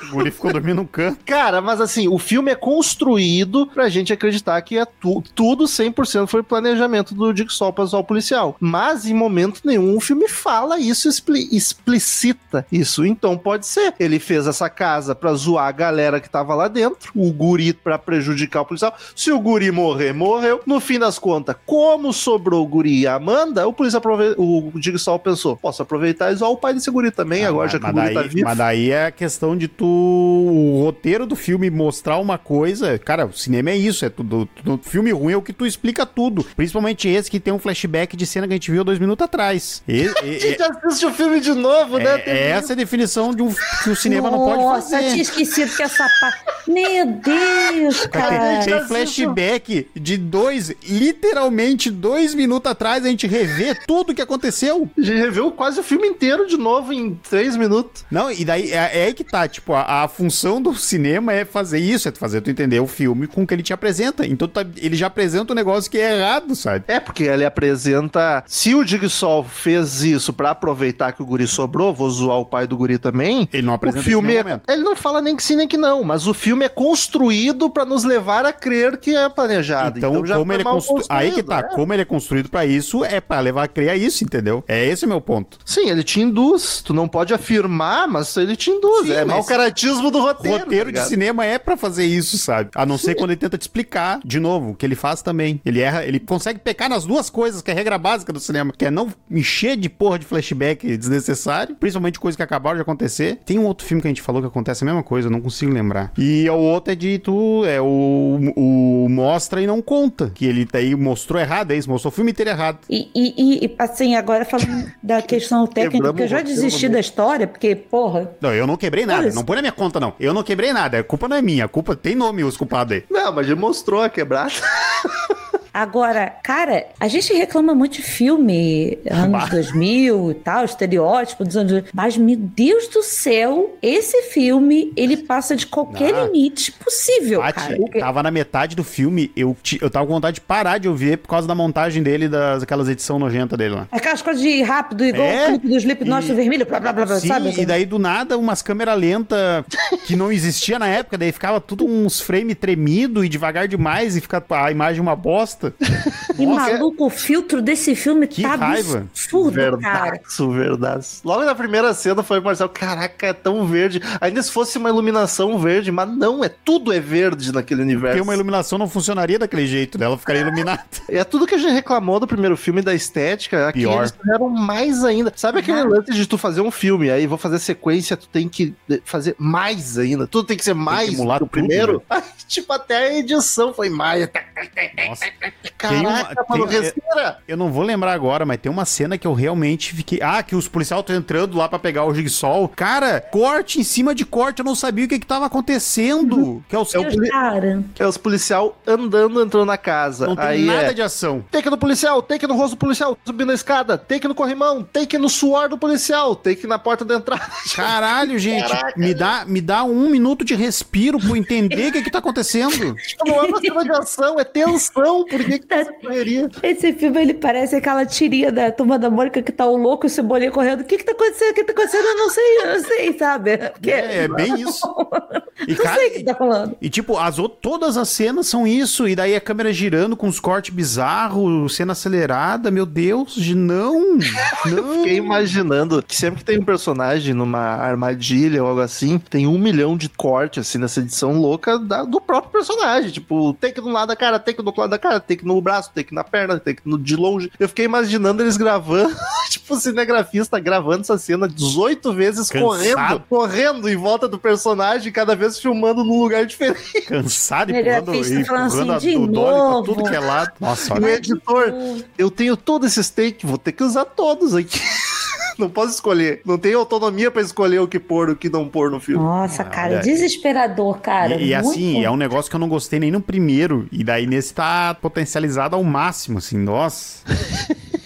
O guri ficou dormindo no canto. Cara, mas assim, o filme é construído pra gente acreditar que é tu- tudo 100% foi planejamento do Jigsaw pra zoar o policial. Mas em momento nenhum o filme fala isso, expli- explicita isso. Então pode ser. Ele fez essa casa pra zoar a galera que tava lá dentro, o guri pra prejudicar o policial. Se o guri morrer, morreu. No fim das contas, como sobrou o guri e a Amanda, o policial aprove... o Jigsaw pensou, posso aproveitar e zoar o pai desse guri também, Ah, agora mas- já que o mas guri tá daí- vivo. Mas daí é a questão de tu. O roteiro do filme mostrar uma coisa. Cara, o cinema é isso. É tudo. tudo- filme ruim é o que tu explica tudo. Principalmente esse que tem um flashback de cena que a gente viu dois minutos atrás. E- e- A gente assiste o filme de novo, né? é, é essa a definição de um, que o cinema não pode Nossa, fazer. tinha esquecido que essa parte. Meu Deus, cara. Tem, tem flashback de dois, literalmente dois minutos atrás, a gente revê tudo que aconteceu. A gente reveu quase o filme inteiro de novo em três minutos. Não, e daí é, é aí que tá, tipo, a, a função do cinema é fazer isso, é fazer tu entender o filme com o que ele te apresenta. Então tá- ele já apresenta um negócio que é errado, sabe? É, porque ele apresenta. Se o Jigsaw fez isso pra aproveitar que o guri sobrou, vou zoar o pai do guri também. Ele não O apresenta filme, isso em é, ele não fala nem que sim nem que não, mas o filme é construído pra nos levar a crer que é planejado. Então, já como foi ele é. Aí que tá, né? como ele é construído pra isso, é pra levar a crer a isso, entendeu? É esse o meu ponto. Sim, ele te induz. Tu não pode afirmar, mas ele te induz. Sim, é mas- mau caratismo do roteiro. Roteiro tá de cinema é pra fazer isso, sabe? A não ser quando ele tenta te explicar, de novo, que ele faz também. Ele erra, ele consegue pecar nas duas coisas, que é a regra básica do cinema, que é não encher de porra de flashback desnecessário, principalmente coisas que acabaram de acontecer. Tem um outro filme que a gente falou que acontece a mesma coisa, eu não consigo lembrar. E o outro é de tu, é o, o mostra e não conta, que ele daí mostrou errado, é isso, mostrou o filme inteiro errado. E, e- e, assim, agora falando da questão técnica, eu já desisti no da história, porque, porra, Não, eu não quebrei nada, Olha, não põe na minha conta não. Eu não quebrei nada, a culpa não é minha, a culpa tem nome os culpados aí. Não, mas ele mostrou a quebrada. Agora, cara, a gente reclama muito de filme anos 2000 e tal, estereótipo dos anos. Mas, meu Deus do céu, esse filme, ele passa de qualquer Ah. limite possível, Paty, cara. Porque- tava na metade do filme, eu, ti- eu tava com vontade de parar de ouvir por causa da montagem dele, das aquelas edição nojenta dele lá. Aquelas coisas de rápido, igual É, o clipe do Slipknot e- vermelho, blá blá blá, blá Sim, sabe? e daí do nada umas câmeras lentas que não existia na época, daí ficava tudo uns frame tremido e devagar demais e fica a imagem uma bosta. E Nossa, maluco, o filtro desse filme Que tá raiva. absurdo, cara. Verdaço, verdade. Logo na primeira cena foi o Marcelo, caraca, é tão verde. Ainda se fosse uma iluminação verde, mas não, é tudo é verde naquele universo. Porque uma iluminação não funcionaria daquele jeito, né? Ela ficaria iluminada. É tudo que a gente reclamou do primeiro filme da estética, aqui Pior. eles fizeram mais ainda. Sabe aquele Aham. lance de tu fazer um filme, aí vou fazer sequência, tu tem que fazer mais ainda. Tudo tem que ser mais emular do tudo, né? primeiro. Aí, tipo, até a edição foi mais. Nossa. Caraca, mano, uma- tem- respira. Eu não vou lembrar agora, mas tem uma cena que eu realmente fiquei. Ah, que os policiais estão entrando lá pra pegar o Jigsaw. Cara, corte em cima de corte, eu não sabia o que que tava acontecendo. Que é o É o Cara, É os policial andando, entrando na casa. Não tem aí nada é, de ação. Take no policial, take no rosto do policial, subindo a escada, take no corrimão, take no suor do policial, take na porta da entrada. Caralho, gente, Caraca. me dá, me dá um minuto de respiro pra eu entender o que que tá acontecendo. Tipo, não é uma cena de ação, é tensão, Por que, que tá essa correria? Esse filme, ele parece aquela tirinha da Turma da Mônica que tá o louco e o Cebolinha correndo. O que que tá acontecendo? O que tá acontecendo? Eu não sei, eu não sei, sabe? Porque... É, é bem isso. E, não cara, sei o que tá falando. E tipo, as, todas as cenas são isso, e daí a câmera girando com os cortes bizarros, cena acelerada, meu Deus, de não, não. Fiquei imaginando que sempre que tem um personagem numa armadilha ou algo assim, tem um milhão de cortes, assim, nessa edição louca da- do próprio personagem. Tipo, take no lado da cara, take do outro lado da cara, take no braço, take na perna, take no, de longe. Eu fiquei imaginando eles gravando, tipo, o cinegrafista gravando essa cena 18 vezes Cansado. correndo, correndo em volta do personagem, cada vez filmando num lugar diferente. Cansado e triste, falando empurrando assim, de a- o Dolly pra novo. tudo que é lado. Nossa, E o olha. editor, eu tenho todos esses take, vou ter que usar todos aqui. Não posso escolher. Não tenho autonomia pra escolher o que pôr, o que não pôr no filme. Nossa, Ah, cara, olha. desesperador, cara. E, e assim, é um negócio que eu não gostei nem no primeiro. E daí nesse tá potencializado ao máximo, assim, nossa.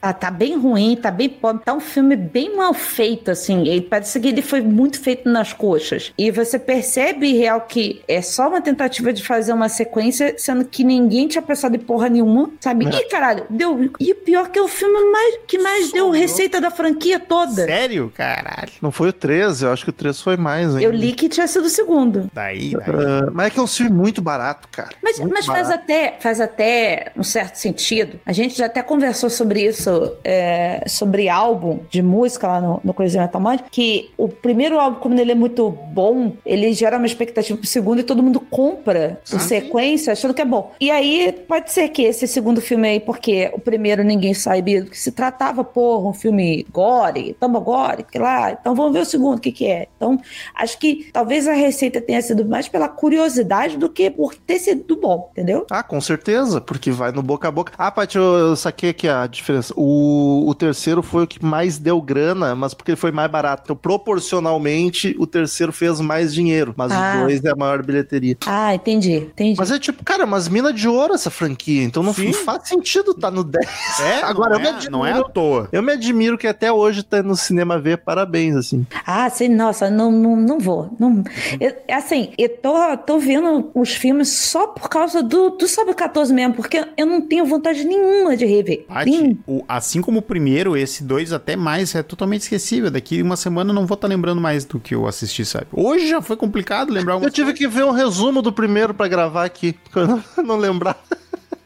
Ah, tá bem ruim, tá bem pobre. Tá um filme bem mal feito, assim. Ele parece que ele foi muito feito nas coxas. E você percebe, real, que é só uma tentativa de fazer uma sequência, sendo que ninguém tinha pensado em porra nenhuma, sabe? Ih, caralho, deu. E o pior que é o filme mais, que mais deu receita da franquia toda. Sério? Caralho. Não foi o 13, eu acho que o 13 foi mais, hein? Eu li que tinha sido o segundo. Daí, daí. Ah, mas é que é um filme muito barato, cara. Mas, mas faz, barato. até, faz até um certo sentido. A gente já até conversou sobre isso, é, sobre álbum de música lá no, no Crazy Metal Mind, que o primeiro álbum, como ele é muito bom, ele gera uma expectativa pro segundo e todo mundo compra por Ah, sequência, achando que é bom. E aí pode ser que esse segundo filme aí, porque o primeiro ninguém sabia do que se tratava, porra, um filme gore, tamo gore, que lá, então vamos ver o segundo, o que que é. Então, acho que talvez a receita tenha sido mais pela curiosidade do que por ter sido bom, entendeu? Ah, com certeza, porque vai no boca a boca. Ah, Paty, eu, eu saquei aqui a diferença. O, o terceiro foi o que mais deu grana, mas porque ele foi mais barato. Então, proporcionalmente, o terceiro fez mais dinheiro, mas Ah. o dois é a maior bilheteria. Ah, entendi, entendi. Mas é tipo, cara, mas mina de ouro essa franquia, então não Sim. faz sentido tá no 10. É, Agora, não, eu é, me admiro- não é à toa. Eu me admiro que até hoje tá no cinema ver, parabéns, assim. Ah, sim, nossa, não, não, não vou. Não, eu, assim, eu tô, tô vendo os filmes só por causa do, do Sobe 14 mesmo, porque eu não tenho vontade nenhuma de rever. Paty, o- assim como o primeiro, esse dois até mais é totalmente esquecível. Daqui uma semana eu não vou estar lembrando mais do que eu assisti, sabe? Hoje já foi complicado lembrar Eu tive que ver um resumo do primeiro pra gravar aqui, porque eu não, não lembrar.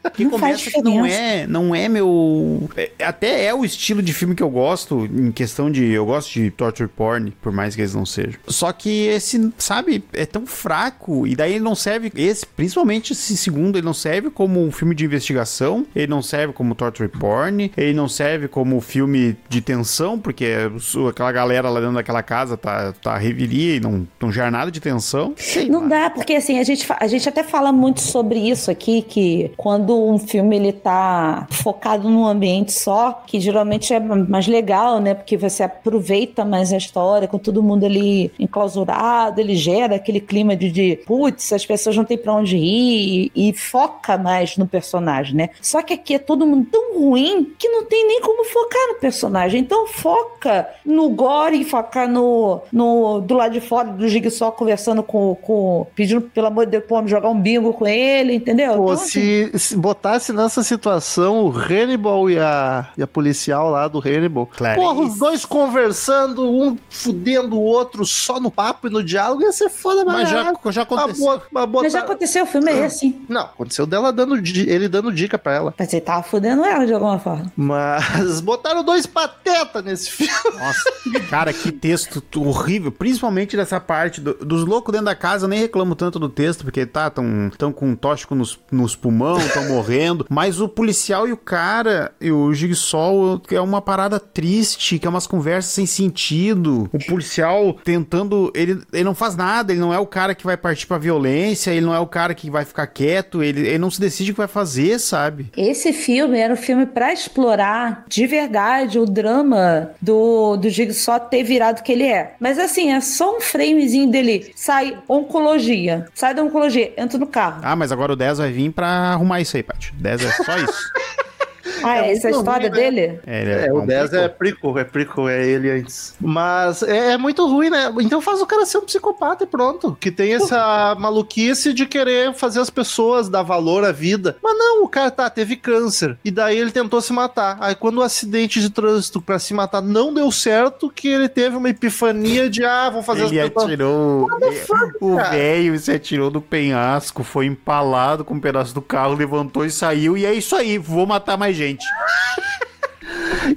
Que Não começa que não é, não é meu, é- até é o estilo de filme que eu gosto em questão de, eu gosto de torture porn, por mais que eles não sejam. Só que esse, sabe, é tão fraco e daí ele não serve, esse, principalmente esse segundo, ele não serve como um filme de investigação, ele não serve como torture porn, ele não serve como filme de tensão, porque o- aquela galera lá dentro daquela casa tá tá reviria e não não gera nada de tensão. Sei Não lá. dá, porque assim, a gente, a gente até fala muito sobre isso aqui, que quando um filme ele tá focado num ambiente só, que geralmente é mais legal, né? Porque você aproveita mais a história, com todo mundo ali enclausurado, ele gera aquele clima de, de putz, as pessoas não têm pra onde ir, e, e foca mais no personagem, né? Só que aqui é todo mundo tão ruim que não tem nem como focar no personagem. Então foca no gore, foca no, no do lado de fora do Jigsaw conversando com, com pedindo pelo amor de Deus pra jogar um bingo com ele, entendeu? Pô, Então, assim, se, se botasse nessa situação o Hannibal e a, e a policial lá do Hannibal, Clarice. porra, os dois conversando, um fudendo o outro só no papo e no diálogo, ia ser foda, Mas já, já Mas aconteceu. mas botar- Mas já aconteceu, o filme é esse. Não, aconteceu dela dando, ele dando dica pra ela. Mas ele tava fudendo ela de alguma forma. Mas botaram dois pateta nesse filme. Nossa, cara, que texto horrível. Principalmente dessa parte do- dos loucos dentro da casa. Eu nem reclamo tanto do texto, porque tá, tão, tão com um tóxico nos, nos pulmão, tão morrendo. Mas o policial e o cara, e o Jigsaw, é uma parada triste, que é umas conversas sem sentido. O policial tentando. Ele, ele não faz nada, ele não é o cara que vai partir pra violência, ele não é o cara que vai ficar quieto, ele, ele não se decide o que vai fazer, sabe? Esse filme era um filme pra explorar de verdade o drama do, do Jigsaw ter virado o que ele é. Mas assim, é só um framezinho dele. Sai oncologia. Sai da oncologia, entra no carro. Ah, mas agora o 10 vai vir pra arrumar isso aí, Paty. 10 é só isso. Ah, É essa é a história ruim, né? dele? É, ele É, o um 10 é prequel. prequel, é prequel, é ele antes. Mas é, é muito ruim, né? Então faz o cara ser um psicopata e pronto. Que tem essa maluquice de querer fazer as pessoas dar valor à vida. Mas não, o cara tá, teve câncer. E daí ele tentou se matar. Aí quando o acidente de trânsito pra se matar não deu certo, que ele teve uma epifania de, ah, vou fazer Ele as pessoas... atirou. O velho se atirou do penhasco, foi empalado com um pedaço do carro, levantou e saiu. E é isso aí, vou matar mais gente.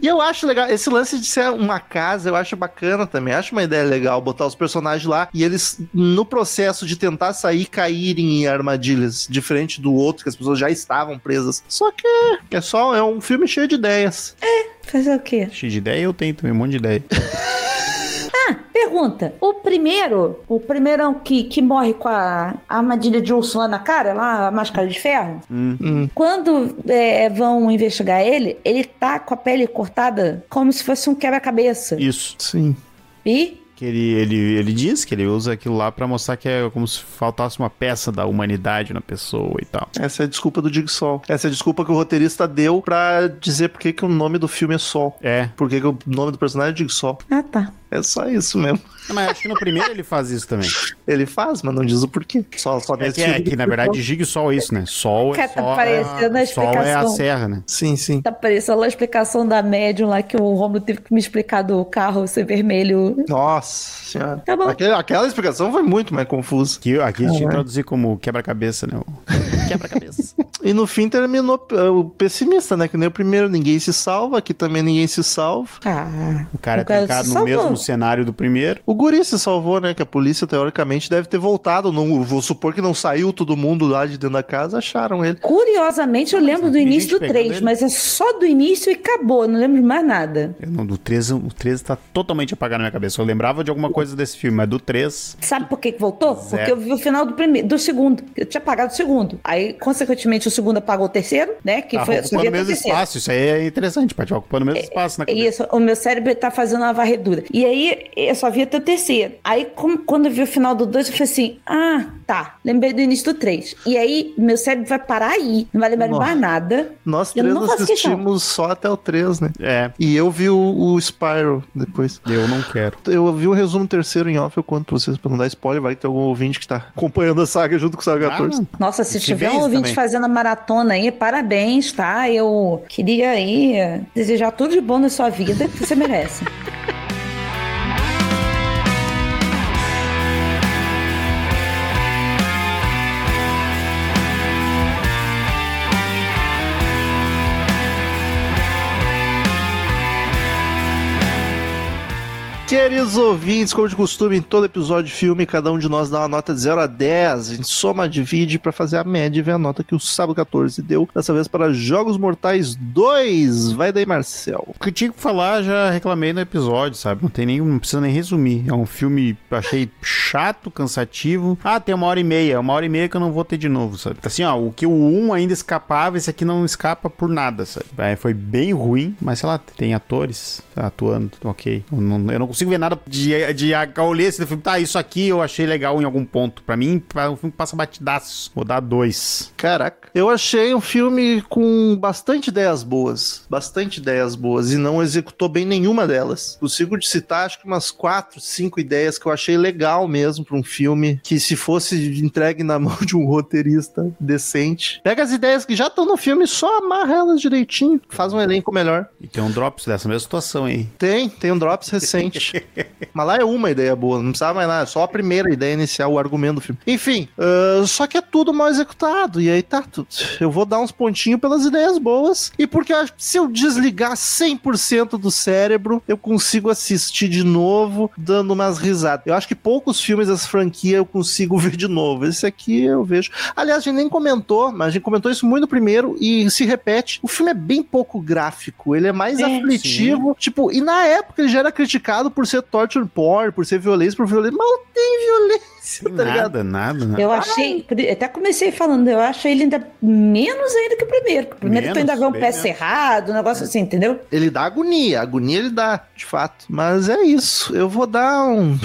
E eu acho legal, esse lance de ser uma casa, eu acho bacana também. Acho uma ideia legal botar os personagens lá e eles, no processo de tentar sair, caírem em armadilhas, diferente do outro, que as pessoas já estavam presas. Só que é só, é um filme cheio de ideias. Fazer o quê? Cheio de ideia, eu tenho também um monte de ideia. Ah, pergunta. O primeiro, o primeirão que, que morre com a armadilha de urso lá na cara, lá a máscara de ferro, Hum. quando é, vão investigar ele, ele tá com a pele cortada como se fosse um quebra-cabeça. Isso. Sim. E Que ele, ele, ele diz que ele usa aquilo lá pra mostrar que é como se faltasse uma peça da humanidade na pessoa e tal. Essa é a desculpa do Dig Sol. Essa é a desculpa que o roteirista deu pra dizer por que, que o nome do filme é Sol. É. Por que, que o nome do personagem é Dig Sol. Ah, tá. É só isso mesmo. Mas acho que no primeiro ele faz isso também. Ele faz, mas não diz o porquê. Só, só É nesse que, é, filme. que na verdade giga sol é isso, né? Sol é Cara, tá só parecendo a a, sol é a serra, né? Sim, sim. Tá parecendo a explicação da médium lá que o Romulo teve que me explicar do carro ser vermelho. Nossa senhora. Tá bom. Aquele- aquela explicação foi muito mais confusa. Aqui, aqui a gente Caralho. traduzir como quebra-cabeça, né? Quebra-cabeça. E no fim terminou o pessimista, né? Que nem o primeiro, ninguém se salva, aqui também ninguém se salva. Ah, O cara é trancado no mesmo cenário do primeiro. O guri se salvou, né? Que a polícia, teoricamente, deve ter voltado. Não, vou supor que não saiu todo mundo lá de dentro da casa, acharam ele. Curiosamente, eu lembro do início do pegando 3, ele. mas é só do início e acabou, não lembro de mais nada. Eu não, do 13, o 13 tá totalmente apagado na minha cabeça. Eu lembrava de alguma coisa desse filme, mas do 3. Sabe por que, que voltou? Zero. Porque eu vi o final do primeiro, do segundo. Eu tinha apagado o segundo. Aí, consequentemente, o segundo apagou o terceiro, né? Que Tá foi ocupando o mesmo terceiro. espaço. Isso aí é interessante, Paty. Ocupando o mesmo espaço na cabeça. Isso, o meu cérebro tá fazendo uma varredura. E aí, eu só via o terceiro. Aí, como- quando eu vi o final do 2, eu falei assim: ah, tá. Lembrei do início do 3. E aí, meu cérebro vai parar aí. Não vai lembrar de Nossa. mais nada. Nós Eu três não faço questão. assistimos só até o 3, né? É, E eu vi o, o Spyro depois. eu não quero. Eu vi o resumo terceiro em off, eu conto pra vocês pra não dar spoiler, vai tem algum ouvinte que tá acompanhando a saga junto com o Saga 14. Ah, Nossa, se tiver um ouvinte também. fazendo a maratona aí, parabéns, tá? Eu queria aí desejar tudo de bom na sua vida que você merece. Queridos ouvintes, como de costume, em todo episódio de filme, cada um de nós dá uma nota de 0 a 10. A gente soma, divide pra fazer a média e ver a nota que o Sábado 14 deu. Dessa vez para Jogos Mortais 2. Vai daí, Marcel. O que tinha que falar, já reclamei no episódio, sabe? Não tem nem, não precisa nem resumir. É um filme achei chato, cansativo. Ah, tem uma hora e meia, uma hora e meia que eu não vou ter de novo, sabe? Assim, ó, o que o 1 ainda escapava, esse aqui não escapa por nada, sabe? É, foi bem ruim, mas sei lá, tem atores atuando, ok. Eu não, eu não consigo ver nada de, de eu olhei esse filme, tá, isso aqui eu achei legal em algum ponto. Pra mim, é um filme que passa batidaço. Vou dar dois. Caraca. Eu achei um filme com bastante ideias boas. Bastante ideias boas. E não executou bem nenhuma delas. Consigo te citar, acho que umas quatro, cinco ideias que eu achei legal mesmo pra um filme. Que se fosse entregue na mão de um roteirista decente. Pega as ideias que já estão no filme, só amarra elas direitinho. Faz um elenco melhor. E tem um drops dessa mesma situação aí. Tem, tem um Drops recente. Mas lá é uma ideia boa, não precisava mais nada, só a primeira ideia inicial, o argumento do filme. Enfim, ah, só que é tudo mal executado, e aí tá tudo. Eu vou dar uns pontinhos pelas ideias boas, e porque eu acho que se eu desligar 100% do cérebro, eu consigo assistir de novo, dando umas risadas. Eu acho que poucos filmes dessa franquia eu consigo ver de novo. Esse aqui eu vejo. Aliás, a gente nem comentou, mas a gente comentou isso muito no primeiro, e se repete. O filme é bem pouco gráfico, ele é mais É, aflitivo. Tipo, e na época ele já era criticado por ser torture porn, por ser violência, por violência. Não tem violência, Tá ligado? nada, nada, nada. Eu achei, até comecei falando, eu acho ele ainda menos ainda que o primeiro. O primeiro tu Menos, ainda vê um pé menos. cerrado, um negócio assim, entendeu? Ele dá agonia, agonia ele dá, de fato. Mas é isso. Eu vou dar um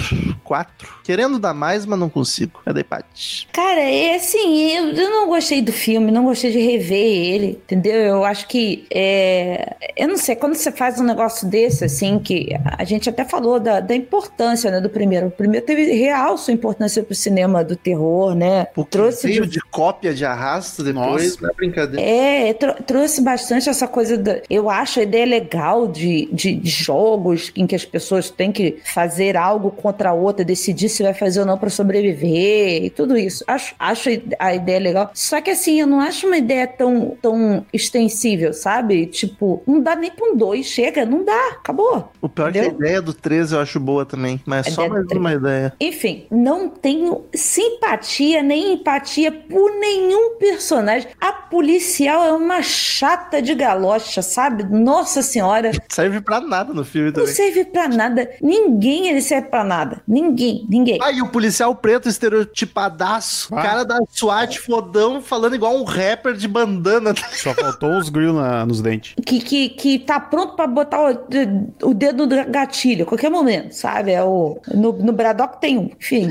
4. Querendo dar mais, mas não consigo. Cadê, Paty? Cara, é assim, eu, eu não gostei do filme, não gostei de rever ele, entendeu? Eu acho que. É, eu não sei, quando você faz um negócio desse, assim, que a gente até falou da, da importância né, do primeiro. O primeiro teve real sua importância pro cinema do terror, né? Porque trouxe veio de- de cópia de arrasto depois, Nossa. não é brincadeira. É, tro- trouxe bastante essa coisa da. Eu acho a ideia legal de, de, de jogos em que as pessoas têm que fazer algo contra a outra, decidir se vai fazer ou não para sobreviver e tudo isso. Acho, acho a ideia legal. Só que assim, eu não acho uma ideia tão, tão extensível, sabe? Tipo, não dá nem pra um dois, chega, não dá, acabou. O pior é que a Entendeu? ideia do 13 eu acho boa também, mas A só mais 13. uma ideia. Enfim, não tenho simpatia nem empatia por nenhum personagem. A policial é uma chata de galocha, sabe? Nossa senhora, Serve pra nada no filme não também. serve pra nada. Ninguém ele serve pra nada. Ninguém, ninguém. Ah, e o policial preto estereotipadaço. Ah. Cara da SWAT fodão, falando igual um rapper de bandana. Só faltou os grill na- nos dentes. Que, que, que tá pronto pra botar o, o dedo no gatilho a qualquer momento, sabe? É o, no, no Braddock tem um, enfim.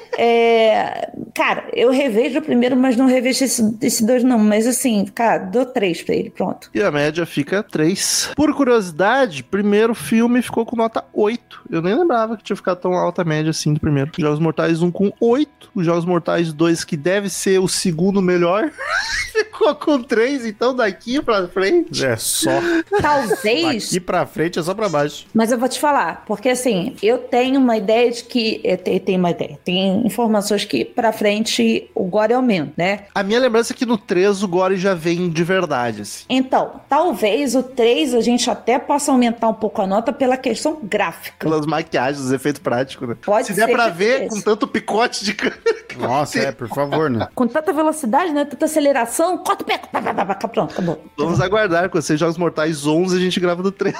É, cara, eu revejo o primeiro, mas não revejo esse, esse dois, não. Mas assim, cara, dou três pra ele, pronto. E a média fica 3. Por curiosidade, primeiro filme ficou com nota 8. Eu nem lembrava que tinha ficado tão alta a média assim do primeiro. Jogos Mortais 1 com 8. Os Jogos Mortais 2, que deve ser o segundo melhor, ficou com 3. Então daqui pra frente. É só. Talvez. Daqui pra frente é só pra baixo. Mas eu vou te falar, porque assim, eu tenho uma ideia de que. Eu te- tenho uma ideia. Tem informações que pra frente o gore aumenta, né? A minha lembrança é que no 3 o Gore já vem de verdade, assim. Então, talvez o 3 a gente até possa aumentar um pouco a nota pela questão gráfica. Pelas maquiagens, os efeitos práticos, né? Pode Se der pra ver com tanto picote de Nossa, é, por favor, né? Com tanta velocidade, né? Tanta aceleração, corta o pé, pronto, acabou. Vamos aguardar, quando você Jogos Mortais 11, a gente grava do 3.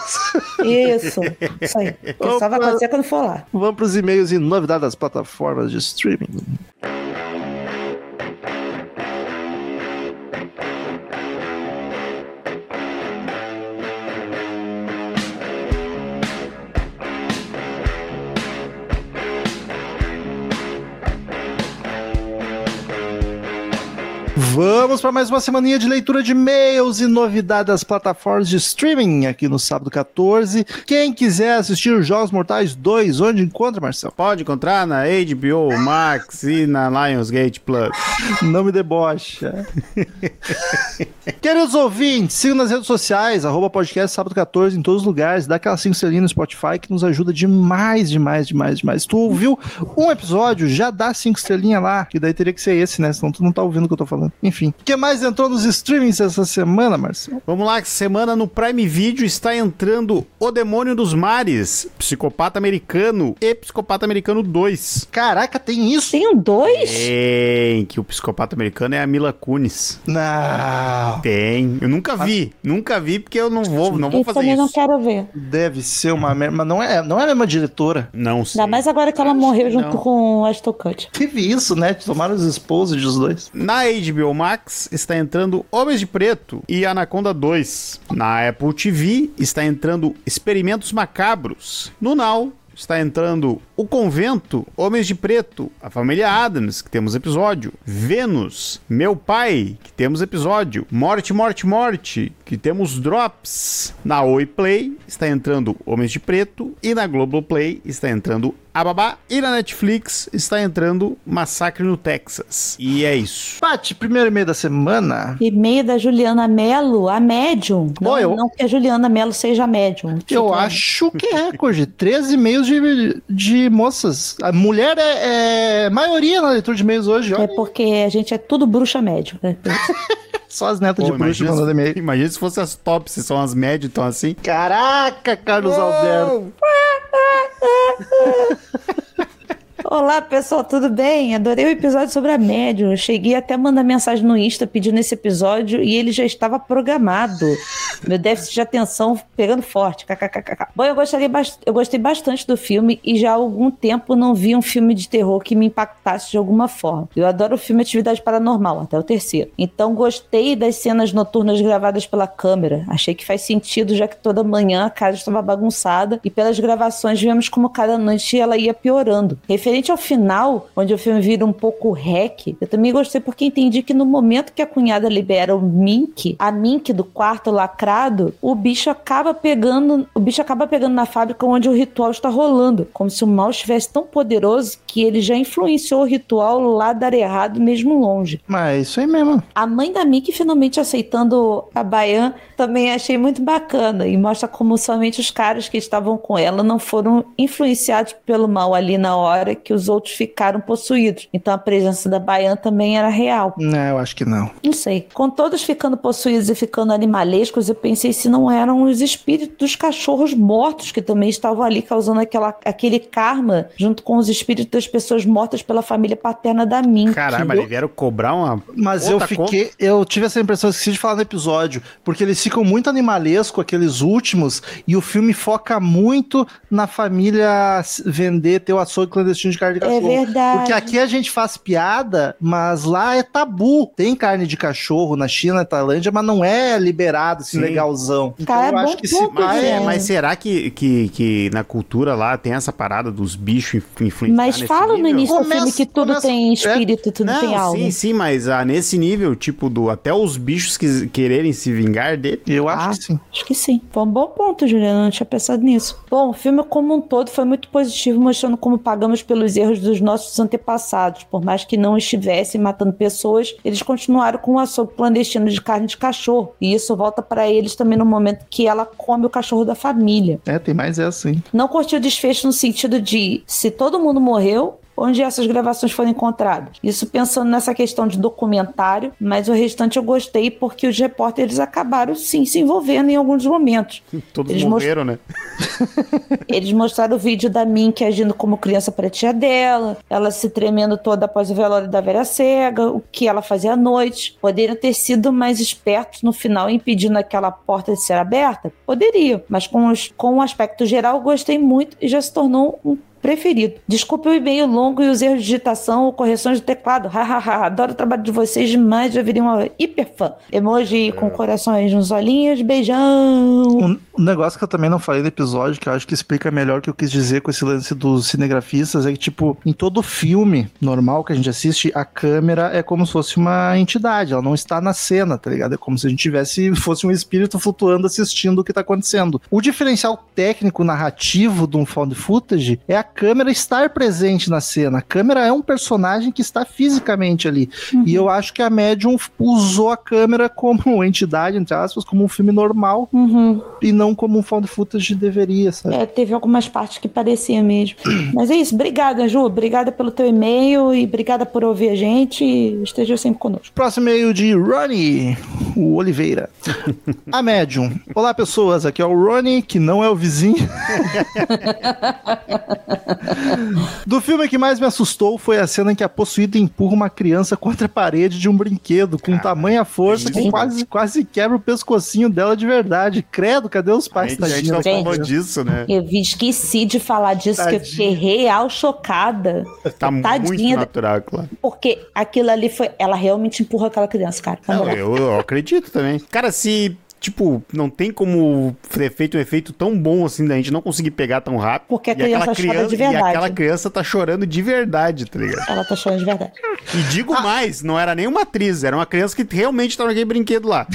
Isso, isso aí. Só vai acontecer quando for lá. Vamos pros e-mails e novidades das plataformas de streaming. Vamos para mais uma semaninha de leitura de e-mails e novidades das plataformas de streaming aqui no sábado 14. Quem quiser assistir os Jogos Mortais 2, onde encontra, Marcelo? Pode encontrar na HBO Max e na Lionsgate Plus. Não me debocha. Queridos ouvintes, sigam nas redes sociais, arroba podcast sábado 14 em todos os lugares, dá aquela 5 estrelinhas no Spotify que nos ajuda demais, demais, demais, demais. Tu ouviu um episódio, já dá 5 estrelinhas lá, que daí teria que ser esse, né? Senão tu não tá ouvindo o que eu tô falando. Enfim, o que mais entrou nos streamings essa semana, Marcelo? Vamos lá, que semana no Prime Video está entrando O Demônio dos Mares, Psicopata Americano e Psicopata Americano 2. Caraca, tem isso? Tem um dois? Tem, que o Psicopata Americano é a Mila Kunis. Não. Tem. Eu nunca vi. Nunca vi porque eu não vou, não vou Eu fazer também não isso. quero ver. Deve ser uma merda, mas não é, não é a mesma diretora. Não sei. Ainda mais agora que ela morreu junto não. com o Ashton Kutcher. Teve isso, né? Tomaram os esposos dos dois. Na HBO Max está entrando Homens de Preto e Anaconda 2. Na Apple TV está entrando Experimentos Macabros. No Now está entrando O Convento, Homens de Preto, A Família Adams, que temos episódio. Vênus, Meu Pai, que temos episódio. Morte, Morte, Morte, que temos drops. Na Oi Play está entrando Homens de Preto e na Globoplay está entrando Ababá e na Netflix está entrando Massacre no Texas. E é isso. Paty, primeiro e-mail da semana. E-mail da Juliana Mello, a médium. Não, eu- não que a Juliana Mello seja médium. Eu Tipo, acho que é recorde. 13 e-mails de, de moças. A mulher é, é maioria na leitura de e-mails hoje. É Olha, porque a gente é tudo bruxa médium. né? só as netas Pô, de imagina, mandando se, e-mail. imagina se fosse as tops, se são as médias, então assim. Caraca, Carlos Alberto. Olá, pessoal, tudo bem? Adorei o episódio sobre a médium. Cheguei até a mandar mensagem no Insta pedindo esse episódio e ele já estava programado. Meu déficit de atenção pegando forte. KKKK. Bom, eu, gostaria eu gostei bastante do filme e já há algum tempo não vi um filme de terror que me impactasse de alguma forma. Eu adoro o filme Atividade Paranormal, até o terceiro. Então gostei das cenas noturnas gravadas pela câmera. Achei que faz sentido, já que toda manhã a casa estava bagunçada e pelas gravações vemos como cada noite ela ia piorando. Referente ao final, onde o filme vira um pouco hack, eu também gostei porque entendi que no momento que a cunhada libera o Mink, a Mink do quarto lacrado, o bicho acaba pegando, o bicho acaba pegando na fábrica onde o ritual está rolando, como se o mal estivesse tão poderoso que ele já influenciou o ritual lá dar errado mesmo longe. Mas é isso aí mesmo. A mãe da Mink finalmente aceitando a Baian também achei muito bacana e mostra como somente os caras que estavam com ela não foram influenciados pelo mal ali na hora que os outros ficaram possuídos. Então a presença da Baian também era real. Não, eu acho que não. Não sei. Com todos ficando possuídos e ficando animalescos, eu pensei se não eram os espíritos dos cachorros mortos que também estavam ali causando aquela, aquele karma junto com os espíritos das pessoas mortas pela família paterna da Mink. Caralho, mas eles vieram cobrar uma. Mas eu fiquei. Conta? Eu tive essa impressão, esqueci de falar no episódio, porque eles ficam muito animalesco, aqueles últimos, e o filme foca muito na família vender, ter o açougue clandestino de carne de é cachorro. É verdade. Porque aqui a gente faz piada, mas lá é tabu. Tem carne de cachorro na China, na Tailândia, mas não é liberado, assim, Sim. legalzão. Então Cara, eu é acho que se. Mas, é, mas será que, que, que na cultura lá tem essa parada dos bichos influenciados? Mas fala no início do filme que tudo começa, tem espírito, é, tudo não, tem alma. Sim, sim, mas ah, nesse nível, tipo, do até os bichos que quererem se vingar dele. Eu acho ah, que sim. Acho que sim. Foi um bom ponto, Juliana. Não tinha pensado nisso. Bom, o filme como um todo foi muito positivo, mostrando como pagamos pelos erros dos nossos antepassados. Por mais que não estivessem matando pessoas, eles continuaram com o açougue clandestino de carne de cachorro. E isso volta para eles também no momento que ela come o cachorro da família. É, tem mais essa, hein? Não curti o desfecho no sentido de se todo mundo morreu, onde essas gravações foram encontradas. Isso pensando nessa questão de documentário, mas o restante eu gostei porque os repórteres acabaram sim se envolvendo em alguns momentos. Todos eles morreram, most... né? eles mostraram o vídeo da Mink agindo como criança pra tia dela, ela se tremendo toda após o velório da velha cega, o que ela fazia à noite. Poderiam ter sido mais espertos no final impedindo aquela porta de ser aberta? Poderiam, mas com, os, com o aspecto geral eu gostei muito e já se tornou um preferido. Desculpe o e-mail longo e os erros de digitação ou correções de teclado. Hahaha, adoro o trabalho de vocês demais, já virei uma hiper fã. Emoji é. com corações nos olhinhos, beijão. Um, um, negócio que eu também não falei no episódio, que eu acho que explica melhor o que eu quis dizer com esse lance dos cinegrafistas, é que, tipo, em todo filme normal que a gente assiste, a câmera é como se fosse uma entidade, ela não está na cena, tá ligado? É como se a gente tivesse, fosse um espírito flutuando assistindo o que tá acontecendo. O diferencial técnico narrativo de um found footage é a câmera estar presente na cena. A câmera é um personagem que está fisicamente ali. Uhum. E eu acho que a Medium usou a câmera como entidade, entre aspas, como um filme normal uhum. e não como um found footage deveria, sabe? É, teve algumas partes que parecia mesmo. Mas é isso. Obrigada, Ju. Obrigada pelo teu e-mail e obrigada por ouvir a gente. esteja sempre conosco. Próximo e-mail de Ronnie, o Oliveira. a Medium. Olá, pessoas. Aqui é o Ronnie, que não é o vizinho. Do filme que mais me assustou foi a cena em que a possuída empurra uma criança contra a parede de um brinquedo com Cara, tamanha força que quase, quase quebra o pescocinho dela de verdade. Credo, cadê os pais? A gente não falou disso, né? Eu esqueci de falar disso, Tadinha. que eu fiquei real chocada. Tá Tadinha muito natural, claro. Porque aquilo ali foi... Ela realmente empurra aquela criança, cara. Não, eu, eu acredito também. Cara, se tipo, não tem como ter feito um efeito tão bom assim da gente não conseguir pegar tão rápido. Porque a criança, criança chora de verdade. E aquela criança tá chorando de verdade, tá ligado? Ela tá chorando de verdade. E digo ah. mais, não era nem uma atriz, era uma criança que realmente tava naquele brinquedo lá.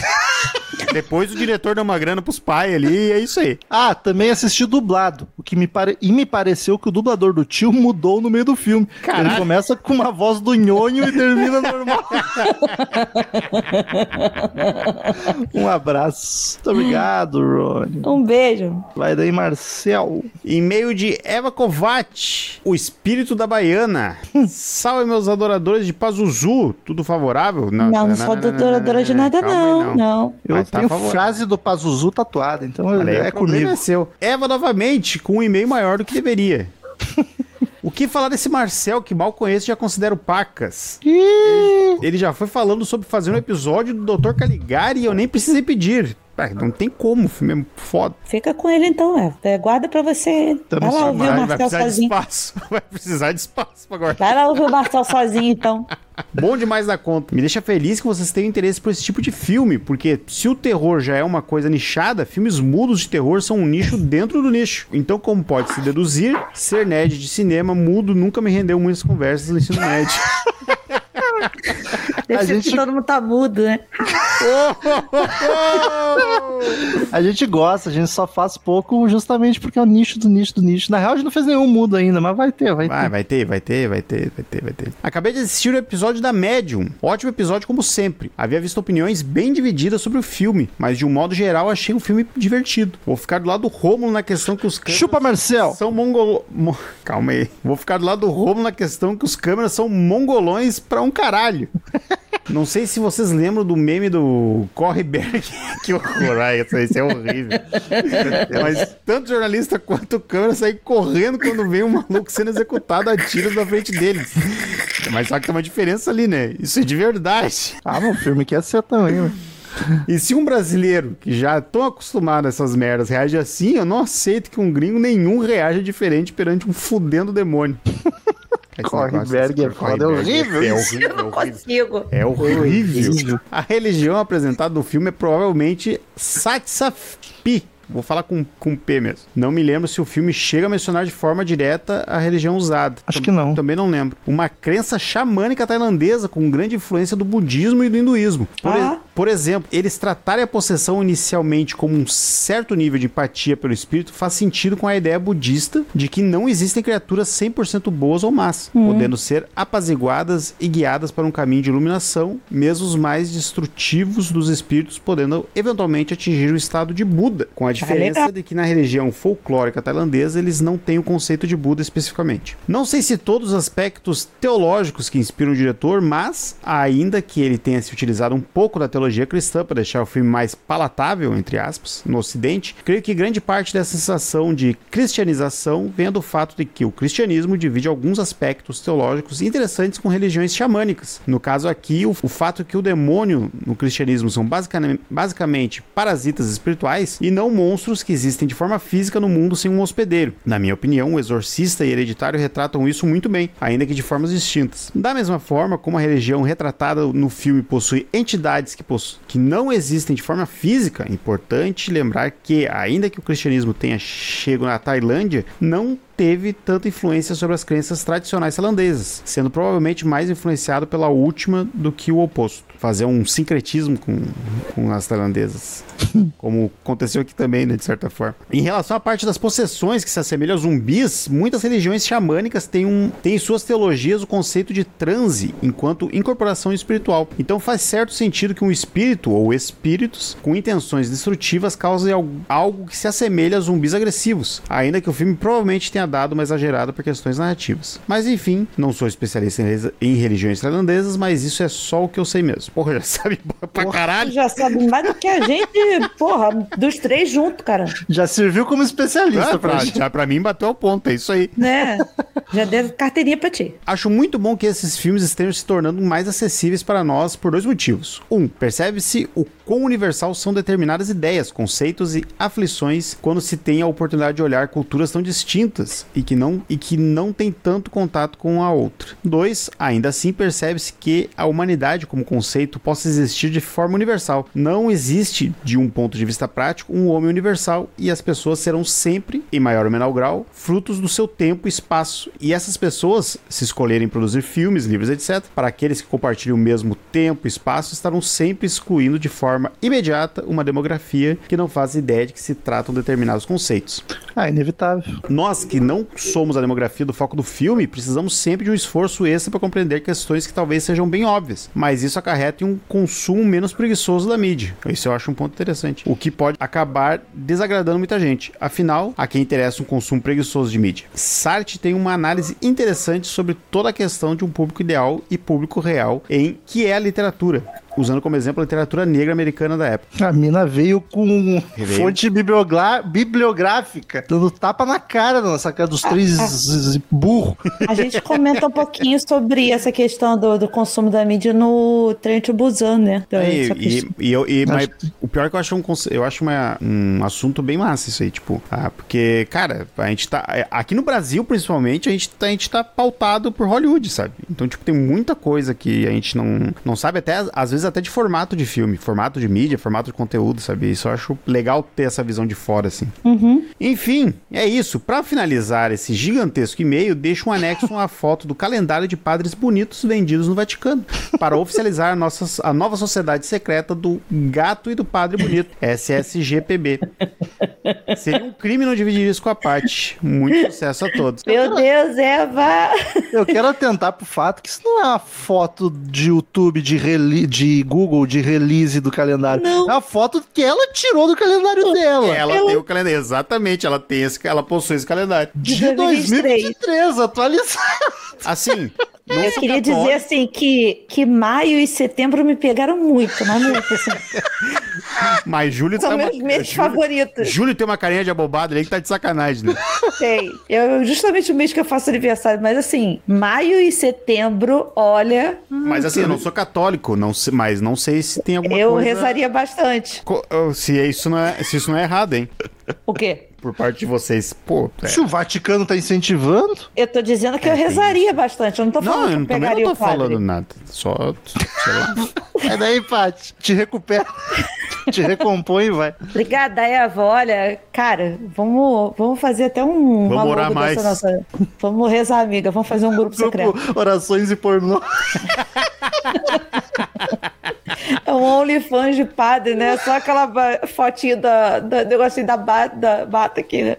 Depois o diretor deu uma grana pros pais ali e é isso aí. Ah, também assisti dublado. O que me pare... E me pareceu que o dublador do tio mudou no meio do filme. Caraca. Ele começa com uma voz do nhonho e termina normal. um abraço. Muito obrigado, Rony. Um beijo. Vai daí, Marcel. E-mail de Eva Kovac, o espírito da baiana. Salve, meus adoradores de Pazuzu. Tudo favorável? Não, não, não sou adoradora de nada, não. Não. Eu Mas tá tenho tá frase do Pazuzu tatuada, então Olha, é comigo. É seu. Eva novamente, com um e-mail maior do que deveria. O que falar desse Marcel que mal conheço e já considero pacas? Ele já foi falando sobre fazer um episódio do Dr. Caligari e eu nem precisei pedir. Ah, não tem como, o filme é foda. Fica com ele então, é. É, Guarda pra você. Vai lá ouvir o Vai, vai Marcel precisar de sozinho. espaço. Vai precisar de espaço pra guardar. Vai lá ouvir o Marcel sozinho então. Bom demais da conta. Me deixa feliz que vocês tenham interesse por esse tipo de filme, porque se o terror já é uma coisa nichada, filmes mudos de terror são um nicho dentro do nicho. Então, como pode se deduzir, ser nerd de cinema mudo nunca me rendeu muitas conversas no ensino médio. Deve A gente- que todo mundo tá mudo, né? A gente gosta, a gente só faz pouco justamente porque é o nicho do nicho do nicho. Na real, a gente não fez nenhum mudo ainda, mas vai ter, vai, Vai, ter. vai ter, vai ter, vai ter, vai ter, vai ter. Acabei de assistir o episódio da Medium. Ótimo episódio, como sempre. Havia visto opiniões bem divididas sobre o filme, mas de um modo geral achei um filme divertido. Vou ficar do lado do Rômulo na questão que os câmeras Chupa, Marcel! são mongol... mo- Calma aí. Vou ficar do lado do Rômulo na questão que os câmeras são mongolões pra um caralho. Não sei se vocês lembram do meme do Corre Berg. que horror, ai, isso, é horrível. Mas tanto jornalista quanto câmera saem correndo quando vem um maluco sendo executado a tiros na frente deles. Mas só que tem uma diferença ali, né? Isso é de verdade. Ah, o filme quer ser também? E se um brasileiro, que já é tão acostumado a essas merdas, reage assim, eu não aceito que um gringo nenhum reaja diferente perante um fudendo demônio. Esse Corre negócio, Berg é foda, é horrível É horrível, Eu é não horrível. consigo. É horrível. A religião apresentada no filme é provavelmente Satsapi. Vou falar com, com P mesmo. Não me lembro se o filme chega a mencionar de forma direta a religião usada. Acho Tam- que não. Também não lembro. Uma crença xamânica tailandesa com grande influência do budismo e do hinduísmo. Por, Ah. Por exemplo, eles tratarem a possessão inicialmente como um certo nível de empatia pelo espírito faz sentido com a ideia budista de que não existem criaturas 100% boas ou más, podendo ser apaziguadas e guiadas para um caminho de iluminação, mesmo os mais destrutivos dos espíritos podendo eventualmente atingir o estado de Buda, com a diferença de que na religião folclórica tailandesa eles não têm o conceito de Buda especificamente. Não sei se todos os aspectos teológicos que inspiram o diretor, mas ainda que ele tenha se utilizado um pouco da teologia cristã para deixar o filme mais palatável, entre aspas, no ocidente, creio que grande parte dessa sensação de cristianização vem do fato de que o cristianismo divide alguns aspectos teológicos interessantes com religiões xamânicas. No caso aqui, o, o fato que o demônio no cristianismo são basicamente, basicamente parasitas espirituais e não monstros que existem de forma física no mundo sem um hospedeiro. Na minha opinião, o Exorcista e Hereditário retratam isso muito bem, ainda que de formas distintas. Da mesma forma como a religião retratada no filme possui entidades que, que não existem de forma física, é importante lembrar que, ainda que o cristianismo tenha chego na Tailândia, não teve tanta influência sobre as crenças tradicionais tailandesas, sendo provavelmente mais influenciado pela última do que o oposto. Fazer um sincretismo com, com as tailandesas. Como aconteceu aqui também, né, de certa forma. Em relação à parte das possessões que se assemelham a zumbis, muitas religiões xamânicas têm, um, têm em suas teologias o conceito de transe enquanto incorporação espiritual. Então faz certo sentido que um espírito ou espíritos com intenções destrutivas causem al- algo que se assemelha a zumbis agressivos, ainda que o filme provavelmente tenha dado uma exagerada por questões narrativas. Mas enfim, não sou especialista em, reli- em religiões tailandesas, mas isso é só o que eu sei mesmo. Porra, já sabe pra caralho. Já sabe mais do que a gente, porra, dos três juntos, cara. Já serviu como especialista Ah, pra já pra mim bateu o ponto, é isso aí. Né? Já devo carteirinha pra ti. Acho muito bom que esses filmes estejam se tornando mais acessíveis para nós por dois motivos. Um, percebe-se o quão universal são determinadas ideias, conceitos e aflições quando se tem a oportunidade de olhar culturas tão distintas e que não, e que não tem tanto contato com a outra. Dois, ainda assim percebe-se que a humanidade como conceito possa existir de forma universal. Não existe, de um ponto de vista prático, um homem universal e as pessoas serão sempre, em maior ou menor grau, frutos do seu tempo e espaço. E essas pessoas, se escolherem produzir filmes, livros, etc., para aqueles que compartilham o mesmo tempo e espaço, estarão sempre excluindo de forma imediata uma demografia que não faz ideia de que se tratam determinados conceitos. Ah, inevitável. Nós que não somos a demografia do foco do filme, precisamos sempre de um esforço extra para compreender questões que talvez sejam bem óbvias, mas isso acarreta em um consumo menos preguiçoso da mídia. Isso eu acho um ponto interessante. O que pode acabar desagradando muita gente. Afinal, a quem interessa um consumo preguiçoso de mídia. Sartre tem uma análise interessante sobre toda a questão de um público ideal e público real em que é a literatura. Usando como exemplo a literatura negra americana da época. A mina veio com Veio. fonte bibliográfica, dando tapa na cara da nossa cara dos três burros. A gente comenta um pouquinho sobre essa questão do, do consumo da mídia no trem de Busan, né? Então, E, essa e, questão- e eu, e- mas o pior é que eu acho um, eu acho uma- um assunto bem massa isso aí, tipo, ah, porque, cara, a gente tá. é, Aqui no Brasil, principalmente, a gente, tá, a gente tá pautado por Hollywood, sabe? Então, tipo, tem muita coisa que a gente não, não sabe, até às vezes até de formato de filme, formato de mídia, formato de conteúdo, sabe? Isso eu acho legal ter essa visão de fora, assim. Enfim, é isso. Pra finalizar esse gigantesco e-mail, deixo um anexo uma foto do calendário de padres bonitos vendidos no Vaticano para oficializar a, nossa, a nova sociedade secreta do gato e do padre bonito, SSGPB. Seria um crime não dividir isso com a parte. Muito sucesso a todos. Meu Deus, Eva! Eu quero atentar pro fato que isso não é uma foto de YouTube, de, rele de Google, de release do calendário. Não. É uma foto que ela tirou do calendário dela. Ela tem o calendário, exatamente, ela tem esse, ela possui esse calendário. De De 2023. 2023, atualizado. Assim, não Eu queria católico, dizer assim que, que maio e setembro me pegaram muito, mas muito, assim. mas Júlio São tá meus meses Júlio, favoritos. Júlio tem uma carinha de abobado ali que tá de sacanagem, né? Sei. Eu, justamente o mês que eu faço aniversário, mas assim, maio e setembro, olha, Mas assim, eu não sou católico, não sei, mas não sei se tem alguma eu coisa... rezaria bastante. Co- Se isso não é, se isso não é errado, hein? O quê? Por parte de vocês. Pô, é. Se o Vaticano tá incentivando, Eu tô dizendo que É, eu rezaria bastante. Eu não tô falando Não, que eu eu não- também pegaria não o tô padre. falando nada. Só, sei lá. é daí, Paty. Te recupera. Te recompõe e vai. Obrigada, Eva. Olha, cara, vamos, vamos fazer até um. uma Vamos orar mais. Nossa... Vamos rezar, amiga. Vamos fazer um grupo secreto. Grupo Orações e pornô. É um OnlyFans de padre, né? Só aquela fotinho da, da negocinho da, ba, da bata aqui, né?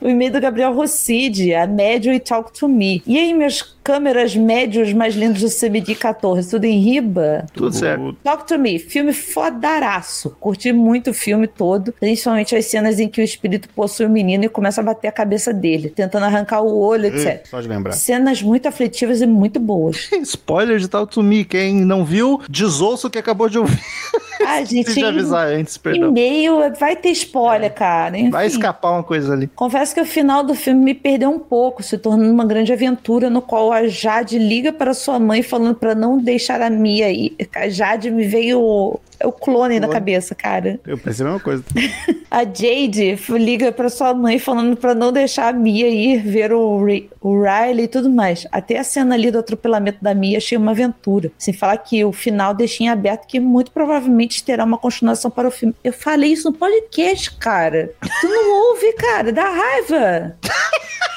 O e-mail do Gabriel Rossidi, a médio e Talk to Me. E aí, meus câmeras médios mais lindos do CBD 14, tudo em riba? Tudo certo. Talk to Me, filme fodaraço. Curti muito o filme todo, principalmente as cenas em que o espírito possui o menino e começa a bater a cabeça dele, tentando arrancar o olho, etc. Só de lembrar. Cenas muito aflitivas e muito boas. Spoiler de Tal to Me. Quem não viu, desouça o que acabou de ouvir. Ah, gente, Preciso avisar antes, perdão. e-mail vai ter spoiler, cara. Enfim. Vai escapar uma coisa ali. Confesso que o final do filme me perdeu um pouco, se tornando uma grande aventura no qual a Jade liga para sua mãe falando para não deixar a Mia ir. A Jade me veio o, o clone na cabeça, cara. Eu pensei a mesma coisa. A Jade liga para sua mãe falando para não deixar a Mia ir ver o, Ri- o Riley e tudo mais. Até a cena ali do atropelamento da Mia achei uma aventura. Sem falar que o final deixei em aberto que muito provavelmente terá uma continuação para o filme. Eu falei isso no podcast, cara. Tu não ouve, cara, dá raiva.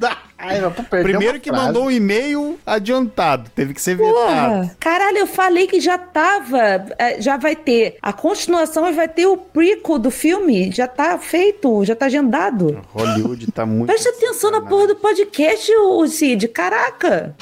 Dá raiva Primeiro que frase. mandou um e-mail adiantado. Teve que ser vetado. Porra, caralho, eu falei que já tava, é, já vai ter a continuação e vai ter o prequel do filme, já tá feito, já tá agendado. Hollywood tá muito. Presta atenção na porra do podcast, ô Cid, caraca.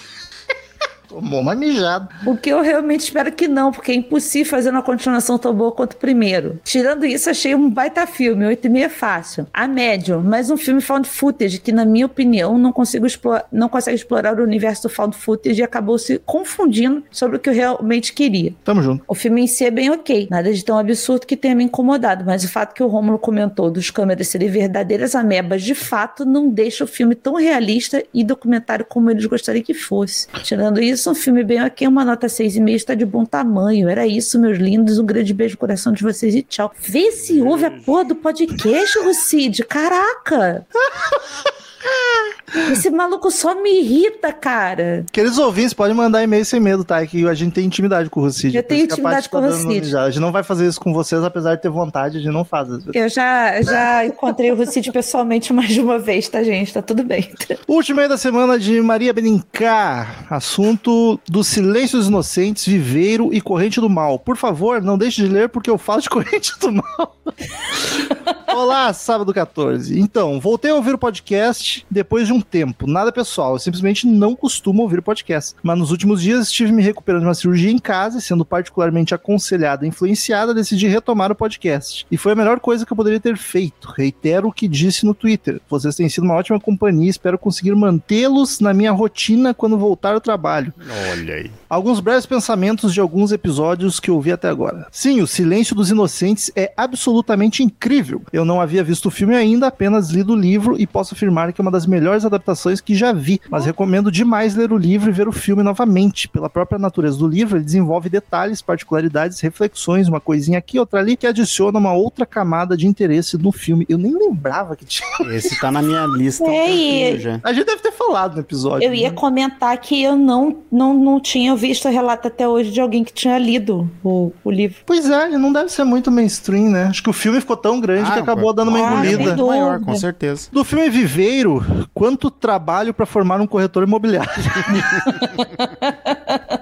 Tomou uma mijada. O que eu realmente espero que não, porque é impossível fazer uma continuação tão boa quanto o primeiro. Tirando isso, achei um baita filme, 8,5 é fácil. A médio, mas um filme found footage que, na minha opinião, não, consigo não consegue explorar o universo do found footage e acabou se confundindo sobre o que eu realmente queria. Tamo junto. O filme em si é bem ok, nada de tão absurdo que tenha me incomodado, mas o fato que o Rômulo comentou dos câmeras serem verdadeiras amebas de fato não deixa o filme tão realista e documentário como eles gostariam que fosse. Tirando isso, um filme bem ok, uma nota 6,5 está de bom tamanho. Era isso, meus lindos, um grande beijo no coração de vocês e tchau. Vê se ouve a porra do podcast, Lucide, caraca! Esse maluco só me irrita, cara. Queridos ouvintes, podem mandar e-mail sem medo, tá? Que a gente tem intimidade com o Rucid. Eu tenho intimidade com o Rucid. A gente não vai fazer isso com vocês, apesar de ter vontade, a gente não faz. Eu já, já encontrei o Rucide pessoalmente mais de uma vez, tá, gente? Tá tudo bem. Último e-mail da semana de Maria Benincar. Assunto dos silêncios inocentes, viveiro e corrente do mal. Por favor, não deixe de ler porque eu falo de corrente do mal. Olá, sábado 14. Então, voltei a ouvir o podcast depois de um tempo. Nada pessoal, eu simplesmente não costumo ouvir podcast. Mas nos últimos dias estive me recuperando de uma cirurgia em casa e sendo particularmente aconselhada e influenciada, decidi retomar o podcast. E foi a melhor coisa que eu poderia ter feito. Reitero o que disse no Twitter. Vocês têm sido uma ótima companhia e espero conseguir mantê-los na minha rotina quando voltar ao trabalho. Olha aí. Alguns breves pensamentos de alguns episódios que eu vi até agora. Sim, o Silêncio dos Inocentes é absolutamente incrível. Eu não havia visto o filme ainda, apenas lido o livro e posso afirmar que é uma das melhores adaptações que já vi. Mas recomendo demais ler o livro e ver o filme novamente. Pela própria natureza do livro, ele desenvolve detalhes, particularidades, reflexões, uma coisinha aqui, outra ali, que adiciona uma outra camada de interesse no filme. Eu nem lembrava que tinha. Esse tá na minha lista. um É, e- já. A gente deve ter falado no episódio. Eu ia né? comentar que eu não, não, não tinha visto relato até hoje de alguém que tinha lido o, o livro. Pois é, ele não deve ser muito mainstream, né? Acho que o filme ficou tão grande Ah, que acabou dando uma ah, engolida. dúvida. Maior, com certeza. Do filme Viveiro, quanto trabalho pra formar um corretor imobiliário?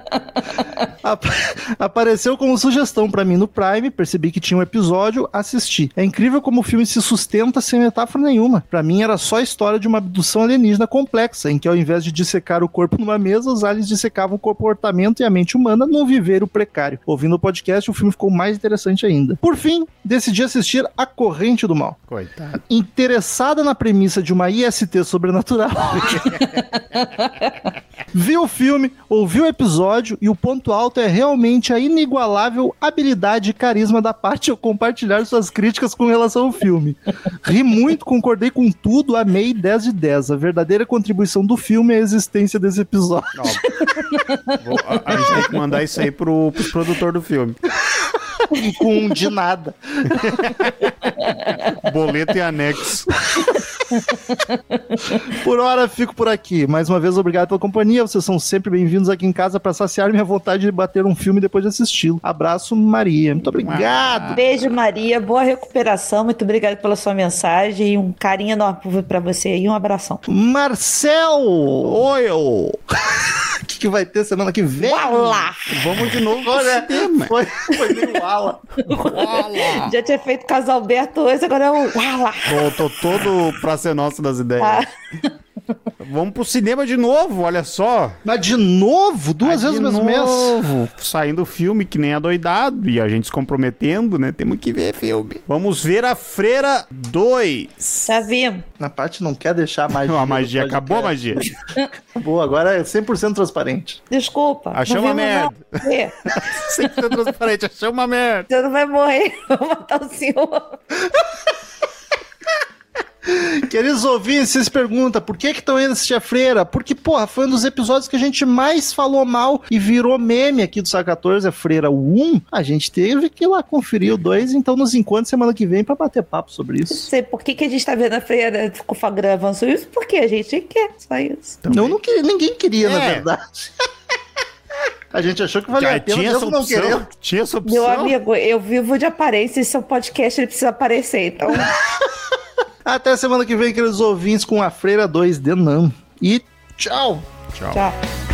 Ap- Apareceu como sugestão pra mim no Prime, percebi que tinha um episódio, assisti. É incrível como o filme se sustenta sem metáfora nenhuma. Pra mim era só a história de uma abdução alienígena complexa, em que ao invés de dissecar o corpo numa mesa, os aliens dissecavam o comportamento e a mente humana num viveiro precário. Ouvindo o podcast, o filme ficou mais interessante ainda. Por fim, decidi assistir A Corrente do Mal Coitado. interessada na premissa de uma IST sobrenatural. viu o filme, ouviu o episódio e o ponto alto é realmente a inigualável habilidade e carisma da parte ao compartilhar suas críticas com relação ao filme. Ri muito, concordei com tudo, amei 10 de 10. A verdadeira contribuição do filme é a existência desse episódio. Vou- a, a gente tem que mandar isso aí pro, pros produtor do filme. Com um de nada. Boleto e anexo. Por hora, fico por aqui. Mais uma vez, obrigado pela companhia. Vocês são sempre bem-vindos aqui em casa para saciar minha vontade de bater um filme depois de assisti-lo. Abraço, Maria. Muito obrigado. Beijo, Maria. Boa recuperação. Muito obrigada pela sua mensagem. E um carinho enorme pra você e um abração. Marcel! Oi. O que, que vai ter semana que vem? Uala! Vamos de novo pro Olha, cinema. foi, foi meio ala. Uala. Já tinha feito Casalberto hoje, agora é o Uala! Tô, tô todo pra ser nosso das ideias. Ah. Vamos pro cinema de novo, olha só. Mas de novo? Duas Ah, vezes de no mesmo mês? novo, Saindo o filme que nem adoidado e a gente se comprometendo, né? Temos que ver filme. Vamos ver a Freira 2. Já vimos. Na parte não quer deixar a magia. A magia, acabou a magia. Acabou, agora é 100% transparente. Desculpa. Achou não uma merda. não. Vê. Sempre tá transparente, achei uma merda. Você não vai morrer. Vou matar o senhor. Queridos ouvintes, vocês perguntam por que que estão indo assistir a Freira? Porque, porra, foi um dos episódios que a gente mais falou mal e virou meme aqui do Saga 14, a Freira 1. A gente teve que ir lá conferir o 2, então nos encontra semana que vem pra bater papo sobre Não isso. sei por que, que a gente tá vendo a freira gravando isso, porque a gente quer, só isso. Não, não queria, ninguém queria, na É. verdade. a gente achou que valia a pena, tinha essa não opção. querendo. Tinha essa opção. Meu amigo, eu vivo de aparência e seu podcast ele precisa aparecer, então. Até semana que vem, queridos ouvintes, com a Freira 2 Denam. E tchau! Tchau. Tchau.